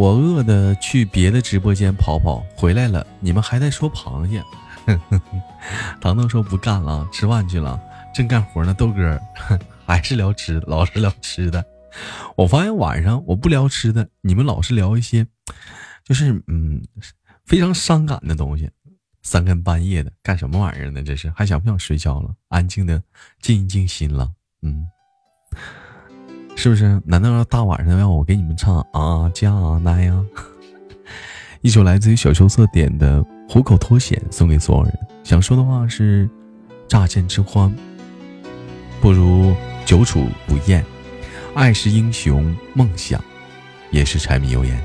S3: 我饿的去别的直播间跑跑，回来了，你们还在说螃蟹。糖糖说不干了，吃饭去了，正干活呢。豆哥 还是聊吃，老是聊吃的。我发现晚上我不聊吃的，你们老是聊一些，就是嗯，非常伤感的东西。三更半夜的干什么玩意儿呢？这是还想不想睡觉了？安静的静一静心了，嗯，是不是？难道要大晚上让我给你们唱啊加奶呀？一首来自于小秋色点的《虎口脱险》送给所有人。想说的话是：乍见之欢，不如久处不厌。爱是英雄梦想，也是柴米油盐。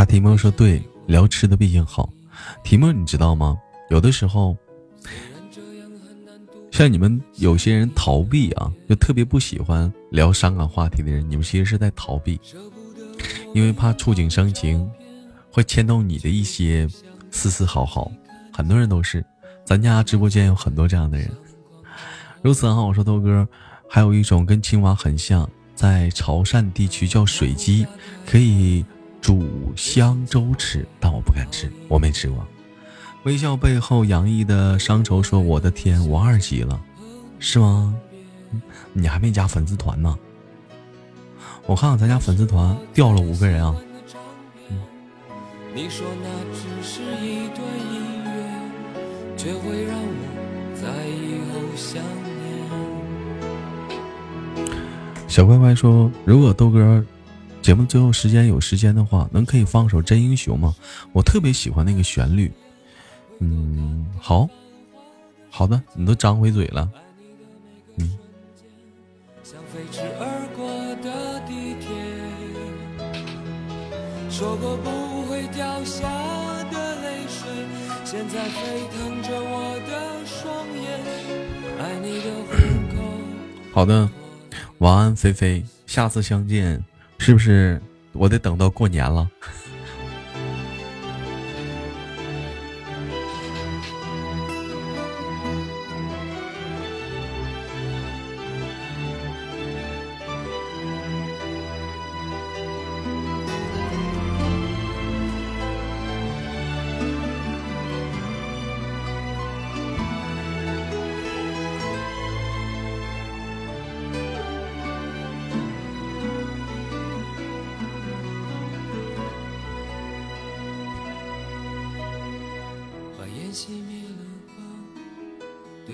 S3: 大提莫说：“对，聊吃的毕竟好。提莫，你知道吗？有的时候，像你们有些人逃避啊，就特别不喜欢聊伤感话题的人，你们其实是在逃避，因为怕触景生情，会牵动你的一些丝丝毫毫。很多人都是，咱家直播间有很多这样的人。如此很好，我说豆哥，还有一种跟青蛙很像，在潮汕地区叫水鸡，可以煮香粥吃，但我不敢吃，我没吃过。微笑背后洋溢的伤愁，说：“我的天，我二级了，是吗？你还没加粉丝团呢？我看看咱家粉丝团掉了五个人啊。”你说那只是一段音乐，却会让我在以后想念。小乖乖说：“如果豆哥节目最后时间有时间的话，能可以放首《真英雄》吗？我特别喜欢那个旋律。”嗯，好，好的，你都张回嘴了，嗯。好的，晚安，菲菲，下次相见是不是我得等到过年了？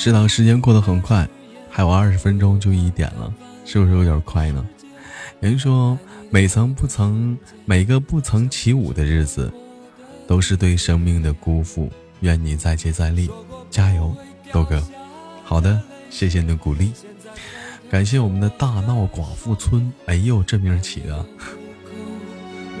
S3: 知道，时间过得很快，还有二十分钟就一点了，是不是有点快呢？有人说，每层不曾，每个不曾起舞的日子，都是对生命的辜负。愿你再接再厉，加油，豆哥。好的，谢谢你的鼓励，感谢我们的大闹寡妇村。哎呦，这名起的。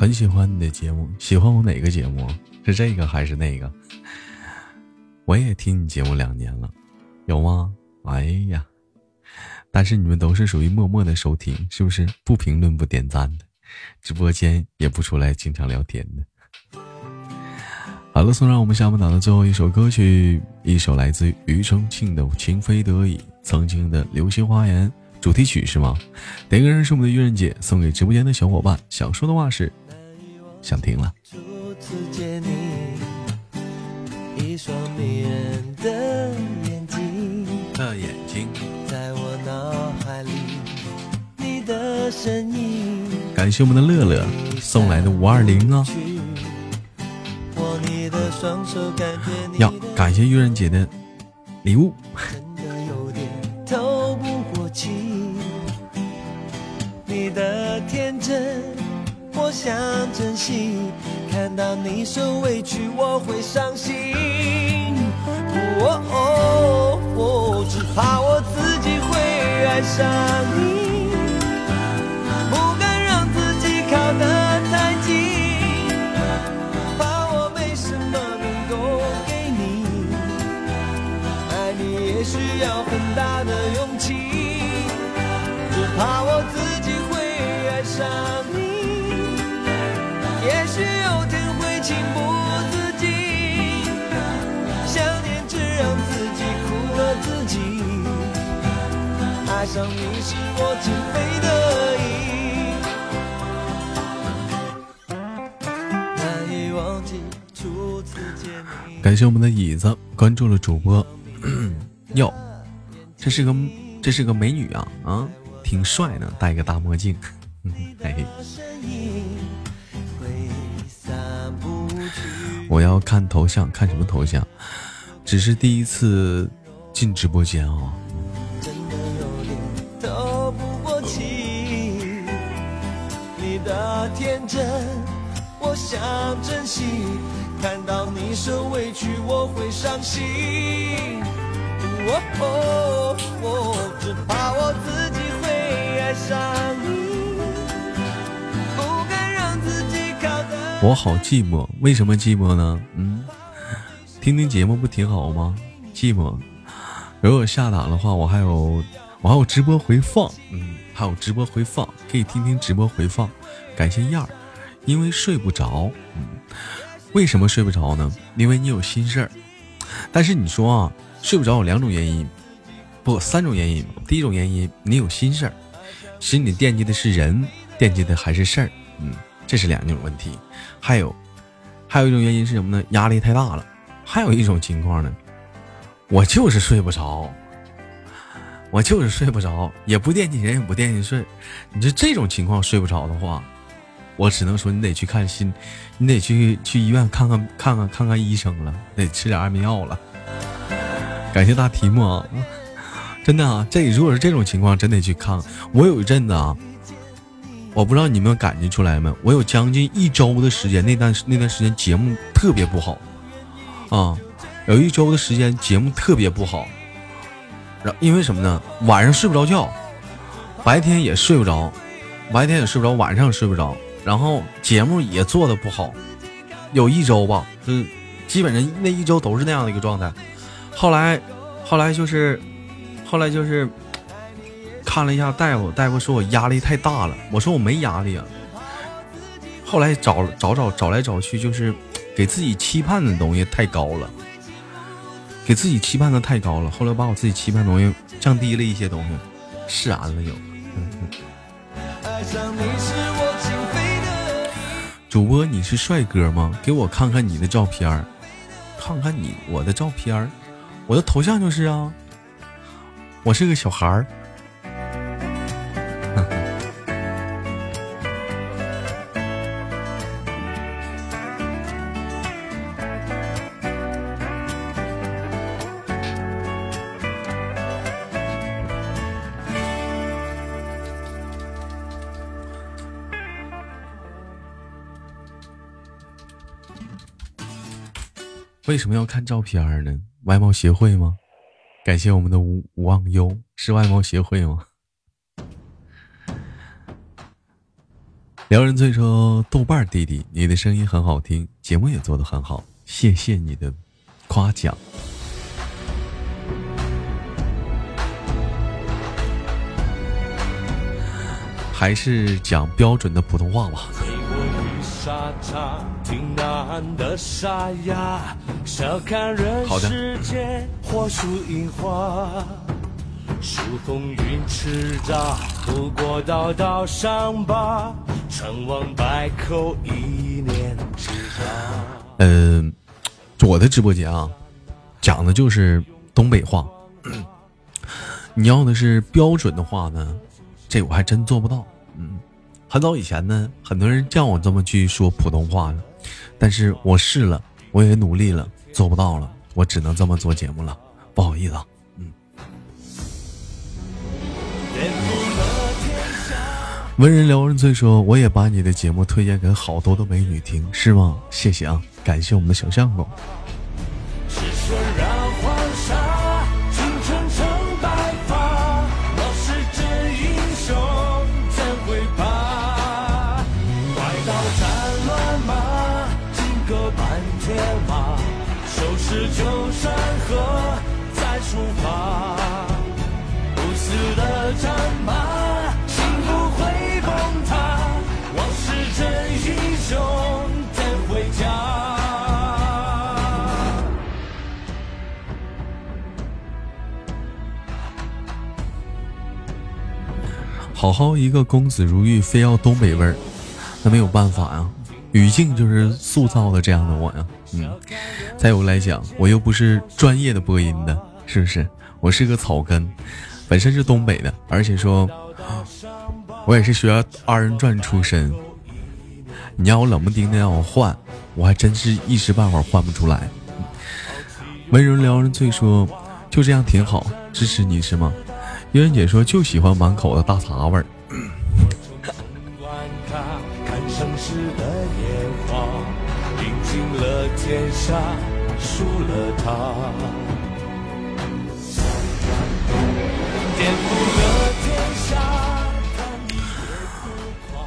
S3: 很喜欢你的节目，喜欢我哪个节目？是这个还是那个？我也听你节目两年了，有吗？哎呀，但是你们都是属于默默的收听，是不是？不评论不点赞的，直播间也不出来经常聊天的。好了，送上我们下半档的最后一首歌曲，一首来自庾澄庆的《情非得已》，曾经的《流星花园》主题曲是吗？点歌人是我们的愚人姐，送给直播间的小伙伴。想说的话是。想听了。的眼睛，在我脑海里，你的身影。感谢我们的乐乐送来的五二零啊！要感谢愚人姐的礼物。想珍惜，看到你受委屈，我会伤心。哦哦哦，只怕我自己会爱上你，
S8: 上你是我情非得已，难以忘记初次见你。
S3: 感谢我们的椅子关注了主播。哟，这是个这是个美女啊啊，挺帅的，戴个大墨镜。嗯，哎。我要看头像，看什么头像？只是第一次进直播间啊、
S8: 天真我想珍惜，看到你受委屈我会伤心。哦哦哦，只怕我自己会爱上你，不敢让自己靠得。
S3: 我好寂寞，为什么寂寞呢？嗯，听听节目不挺好吗？寂寞。如果下档的话，我还有我还有直播回放，嗯，还有直播回放，可以听听直播回放。感谢燕儿，因为睡不着，嗯，为什么睡不着呢？因为你有心事儿。但是你说啊，睡不着有两种原因，不，三种原因。第一种原因，你有心事儿，心里惦记的是人，惦记的还是事儿，嗯，这是两种问题。还有，还有一种原因是什么呢？压力太大了。还有一种情况呢，我就是睡不着，我就是睡不着，也不惦记人，也不惦记事儿。你说这种情况睡不着的话，我只能说你得去看心，你得去去医院看看看看看看医生了，得吃点安眠药了。感谢大题目啊，真的啊，这如果是这种情况，真得去看。我有一阵子啊，我不知道你们感觉出来没？我有将近一周的时间，那段那段时间节目特别不好啊，有一周的时间节目特别不好。然因为什么呢？晚上睡不着觉，白天也睡不着，白天也睡不着，晚上也睡不着，然后节目也做的不好，有一周吧，嗯，基本上那一周都是那样的一个状态。后来，后来就是，后来就是看了一下大夫，大夫说我压力太大了，我说我没压力啊。后来找找找找来找去，就是给自己期盼的东西太高了，给自己期盼的太高了。后来把我自己期盼的东西降低了一些东西，释然了又。
S8: 爱上你是我。
S3: 主播，你是帅哥吗？给我看看你的照片儿，看看你我的照片儿，我的头像就是啊，我是个小孩儿。为什么要看照片呢？外貌协会吗？感谢我们的吴吴忘忧，是外貌协会吗？撩人最说豆瓣弟弟，你的声音很好听，节目也做得很好，谢谢你的夸奖。还是讲标准的普通话吧。
S8: 沙场挺难的沙哑，笑看人世间火树银花，数风云叱咤，不过道道伤疤，成王败寇一念之差。
S3: 嗯，我的直播间啊，讲的就是东北话。你要的是标准的话呢，这我还真做不到。很早以前呢，很多人叫我这么去说普通话呢，但是我试了，我也努力了，做不到了，我只能这么做节目了，不好意思啊。
S8: 嗯。
S3: 文人撩人醉说，我也把你的节目推荐给好多的美女听，是吗？谢谢啊，感谢我们的小相公。好好一个公子如玉，非要东北味儿，那没有办法呀。语境就是塑造的这样的我呀。嗯，再有来讲，我又不是专业的播音的，是不是？我是个草根，本身是东北的，而且说，我也是学二人转出身。你让我冷不丁的让我换，我还真是一时半会儿换不出来。温柔撩人醉说，就这样挺好，支持你是吗？悠然姐说就喜欢满口的大碴味儿。
S8: 看城市的烟花，赢尽了天下，输了他。颠覆了天下。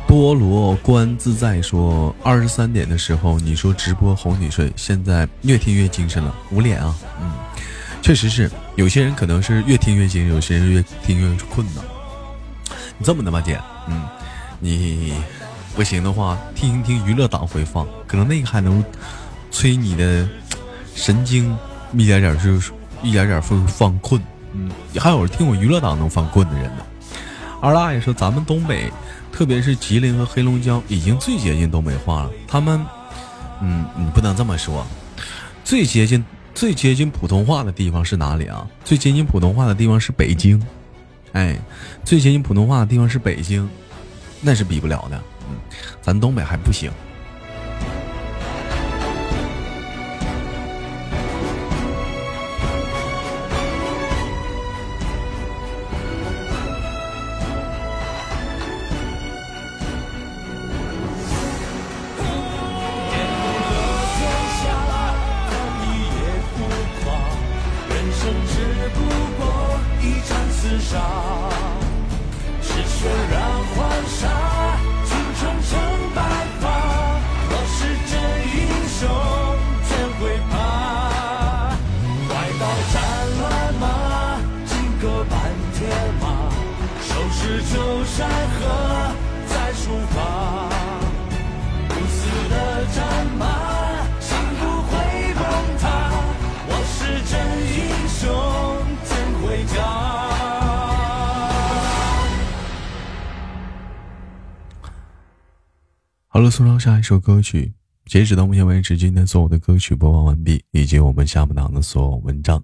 S3: 菠萝观自在说，二十三点的时候你说直播哄你睡，现在越听越精神了，捂脸啊，嗯，确实是，有些人可能是越听越精，有些人越听越困呢。你这么的吧，姐，嗯，你不行的话，听一听娱乐党回放，可能那个还能催你的神经一点点就是一点点会放困，嗯，还有听我娱乐党能放困的人呢。二大爷说，咱们东北。特别是吉林和黑龙江已经最接近东北话了。他们，嗯，你不能这么说。最接近、最接近普通话的地方是哪里啊？最接近普通话的地方是北京。哎，最接近普通话的地方是北京，那是比不了的。嗯，咱东北还不行。好了，送上下一首歌曲。截止到目前为止，今天所有的歌曲播放完毕，以及我们下不档的所有文章。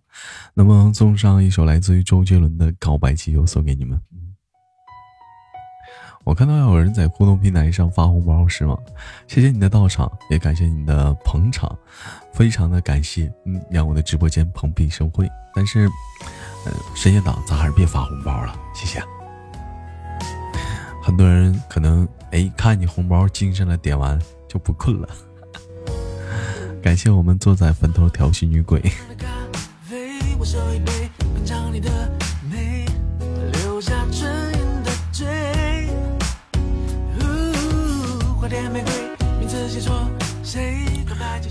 S3: 那么，送上一首来自于周杰伦的《告白气球》送给你们。我看到有人在互动平台上发红包，是吗？谢谢你的到场，也感谢你的捧场，非常的感谢。嗯，让我的直播间蓬荜生辉。但是，呃，深夜党咱还是别发红包了，谢谢。很多人可能。哎，看你红包精神了，点完就不困了。感谢我们坐在坟头调戏女鬼。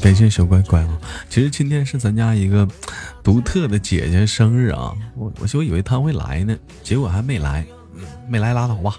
S3: 感谢小乖乖啊！其实今天是咱家一个独特的姐姐生日啊，我我就以为她会来呢，结果还没来，没来拉倒吧。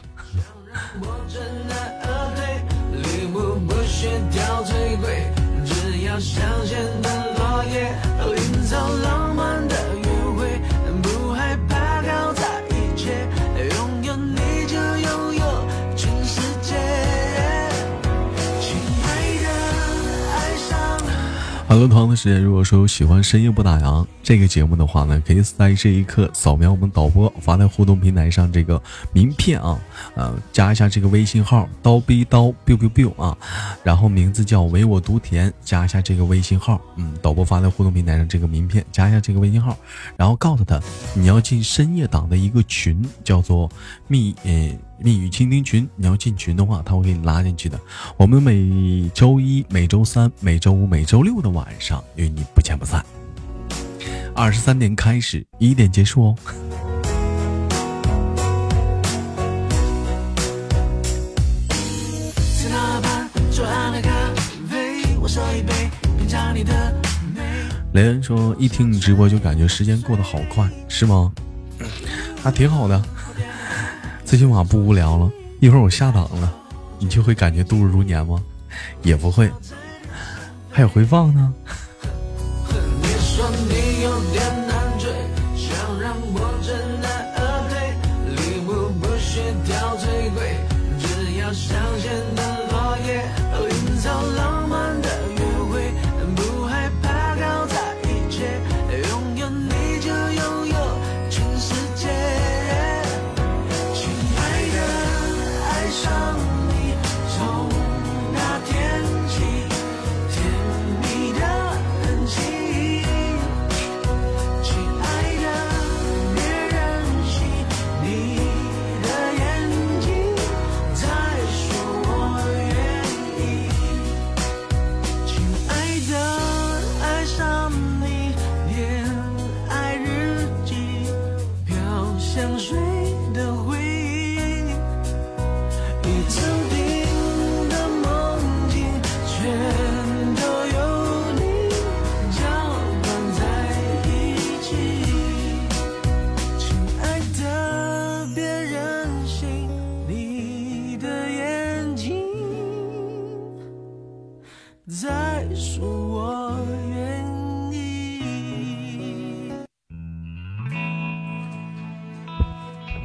S3: 好了，同样的时间，如果说有喜欢深夜不打烊这个节目的话呢，可以在这一刻扫描我们导播发在互动平台上这个名片啊，呃，加一下这个微信号刀逼刀 biu biu biu 啊，然后名字叫唯我独甜，加一下这个微信号，嗯，导播发在互动平台上这个名片，加一下这个微信号，然后告诉他你要进深夜档的一个群，叫做蜜呃。密语倾听群，你要进群的话，他会给你拉进去的。我们每周一、每周三、每周五、每周六的晚上与你不见不散。二十三点开始，一点结束哦。雷恩说：“一听你直播就感觉时间过得好快，是吗？还挺好的。”最起码不无聊了，一会儿我下档了，你就会感觉度日如年吗？也不会，还有回放呢。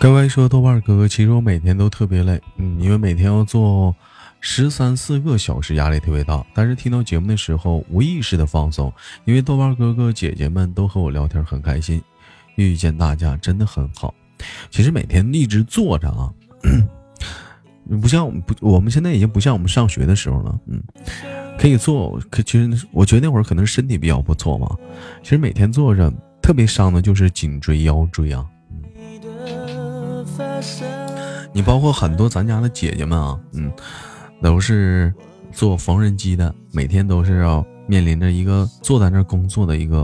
S3: 乖乖说豆瓣哥哥，其实我每天都特别累，嗯，因为每天要做十三四个小时，压力特别大。但是听到节目的时候，无意识的放松，因为豆瓣哥哥姐姐们都和我聊天很开心，遇见大家真的很好。其实每天一直坐着啊，不像我们不，我们现在已经不像我们上学的时候了，嗯，可以坐，可其实我觉得那会儿可能身体比较不错嘛。其实每天坐着特别伤的就是颈椎、腰椎啊。你包括很多咱家的姐姐们啊，嗯，都是做缝纫机的，每天都是要面临着一个坐在那工作的一个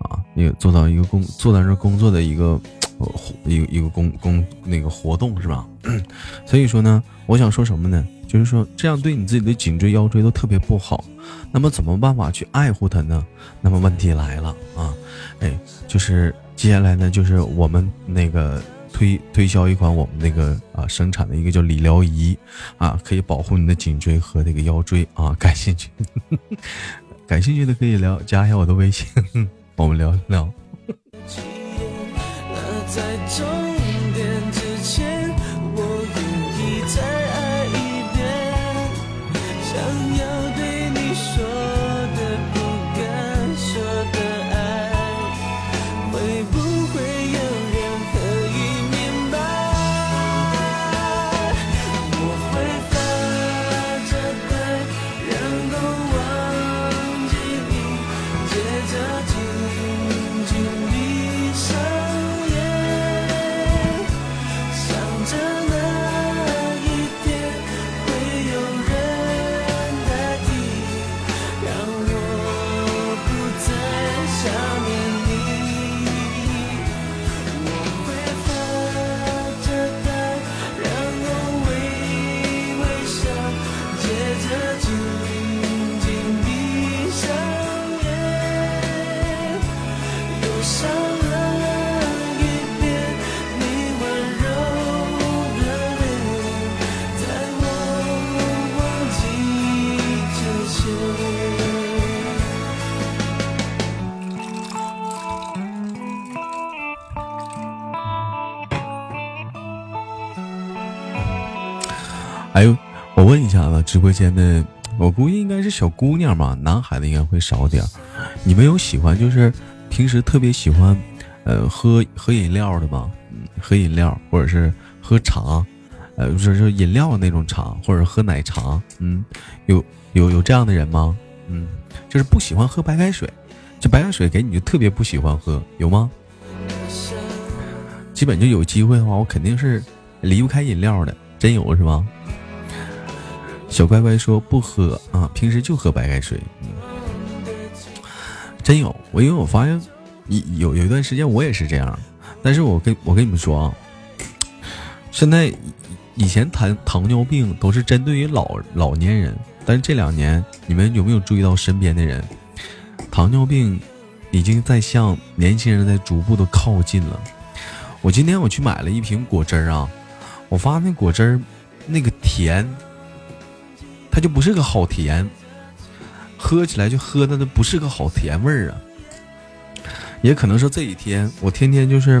S3: 啊，那个做到一个工坐在那工作的一个活一个一个工工那个活动是吧？所以说呢，我想说什么呢？就是说这样对你自己的颈椎腰椎都特别不好。那么怎么办法去爱护它呢？那么问题来了啊，哎，就是接下来呢，就是我们那个。推推销一款我们那个啊生产的一个叫理疗仪啊，可以保护你的颈椎和这个腰椎啊。感兴趣，感兴趣的可以聊加一下我的微信，我们聊聊。
S4: 哎呦，我
S3: 问一下子，直播间的，我估计应该是小姑娘吧，男孩子应该会少点儿。你们有喜欢就是平时特别喜欢，呃，喝喝饮料的吗？嗯，喝饮料或者是喝茶，呃，就是饮料那种茶，或者喝奶茶，嗯，有有有这样的人吗？嗯，就是不喜欢喝白开水，这白开水给你就特别不喜欢喝，有吗？基本就有机会的话，我肯定是离不开饮料的，真有是吗？小乖乖说不喝啊，平时就喝白开水。嗯，真有我，因为我发现有有一段时间我也是这样，但是我跟我跟你们说啊，现在以前糖糖尿病都是针对于老老年人，但是这两年你们有没有注意到身边的人，糖尿病已经在向年轻人在逐步的靠近了。我今天我去买了一瓶果汁儿啊，我发现那果汁儿那个甜。它就不是个好甜，喝起来就喝的那不是个好甜味儿啊。也可能说这几天我天天就是，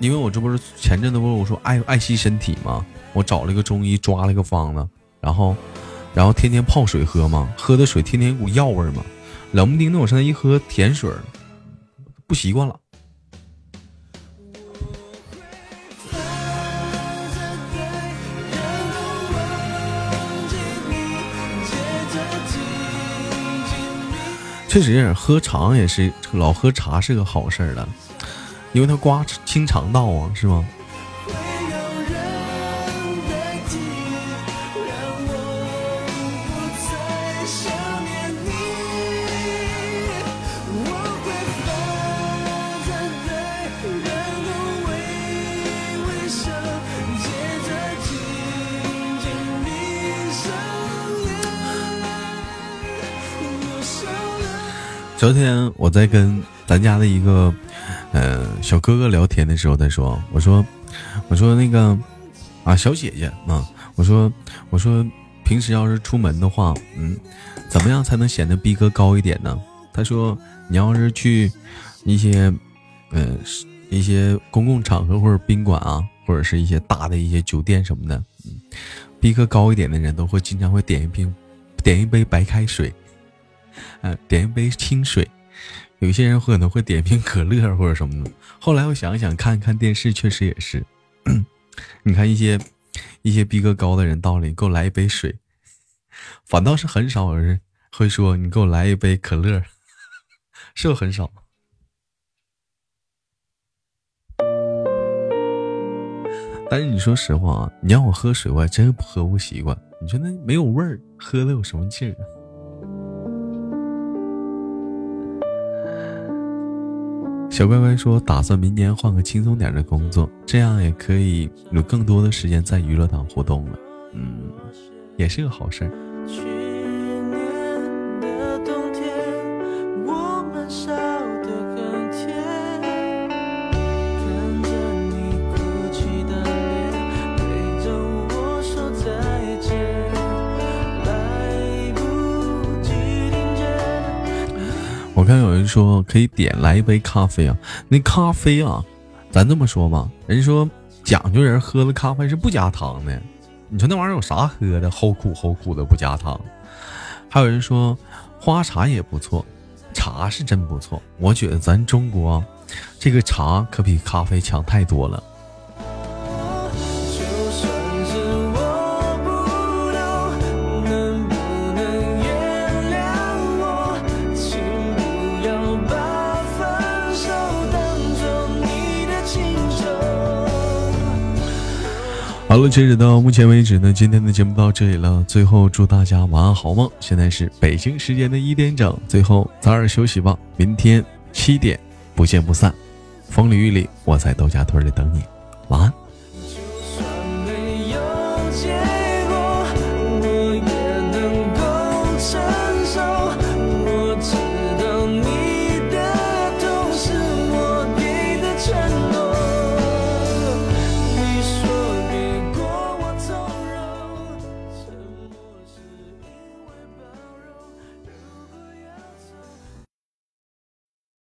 S3: 因为我这不是前阵子不是我说爱爱惜身体嘛，我找了一个中医抓了个方子，然后然后天天泡水喝嘛，喝的水天天有股药味儿嘛，冷不丁的我现在一喝甜水，不习惯了。确实，喝茶也是老喝茶是个好事儿了，因为它刮清肠道啊，是吗？昨天我在跟咱家的一个呃小哥哥聊天的时候，他说：“我说，我说那个啊小姐姐啊，我说我说平时要是出门的话，嗯，怎么样才能显得逼格高一点呢？他说，你要是去一些，呃，一些公共场合或者宾馆啊，或者是一些大的一些酒店什么的，嗯，逼格高一点的人都会经常会点一瓶，点一杯白开水，嗯，点一杯清水，有些人可能会点瓶可乐或者什么的。后来我想想，看看电视，确实也是，你看一些。一些逼格高的人到了，你给我来一杯水，反倒是很少有人会说你给我来一杯可乐，是不很少？但是你说实话啊，你让我喝水，我还真喝不习惯。你说那没有味儿，喝的有什么劲儿啊？小乖乖说：“打算明年换个轻松点的工作，这样也可以有更多的时间在娱乐党活动了。嗯，也是个好事。”说可以点来一杯咖啡啊，那咖啡啊，咱这么说吧，人说讲究人喝的咖啡是不加糖的，你说那玩意儿有啥喝的？齁苦齁苦的不加糖。还有人说花茶也不错，茶是真不错，我觉得咱中国这个茶可比咖啡强太多了。好了，截止到目前为止呢，今天的节目到这里了。最后祝大家晚安好梦。现在是北京时间的一点整，最后早点休息吧。明天七点不见不散。风里雨里，我在豆家屯里等你。晚安。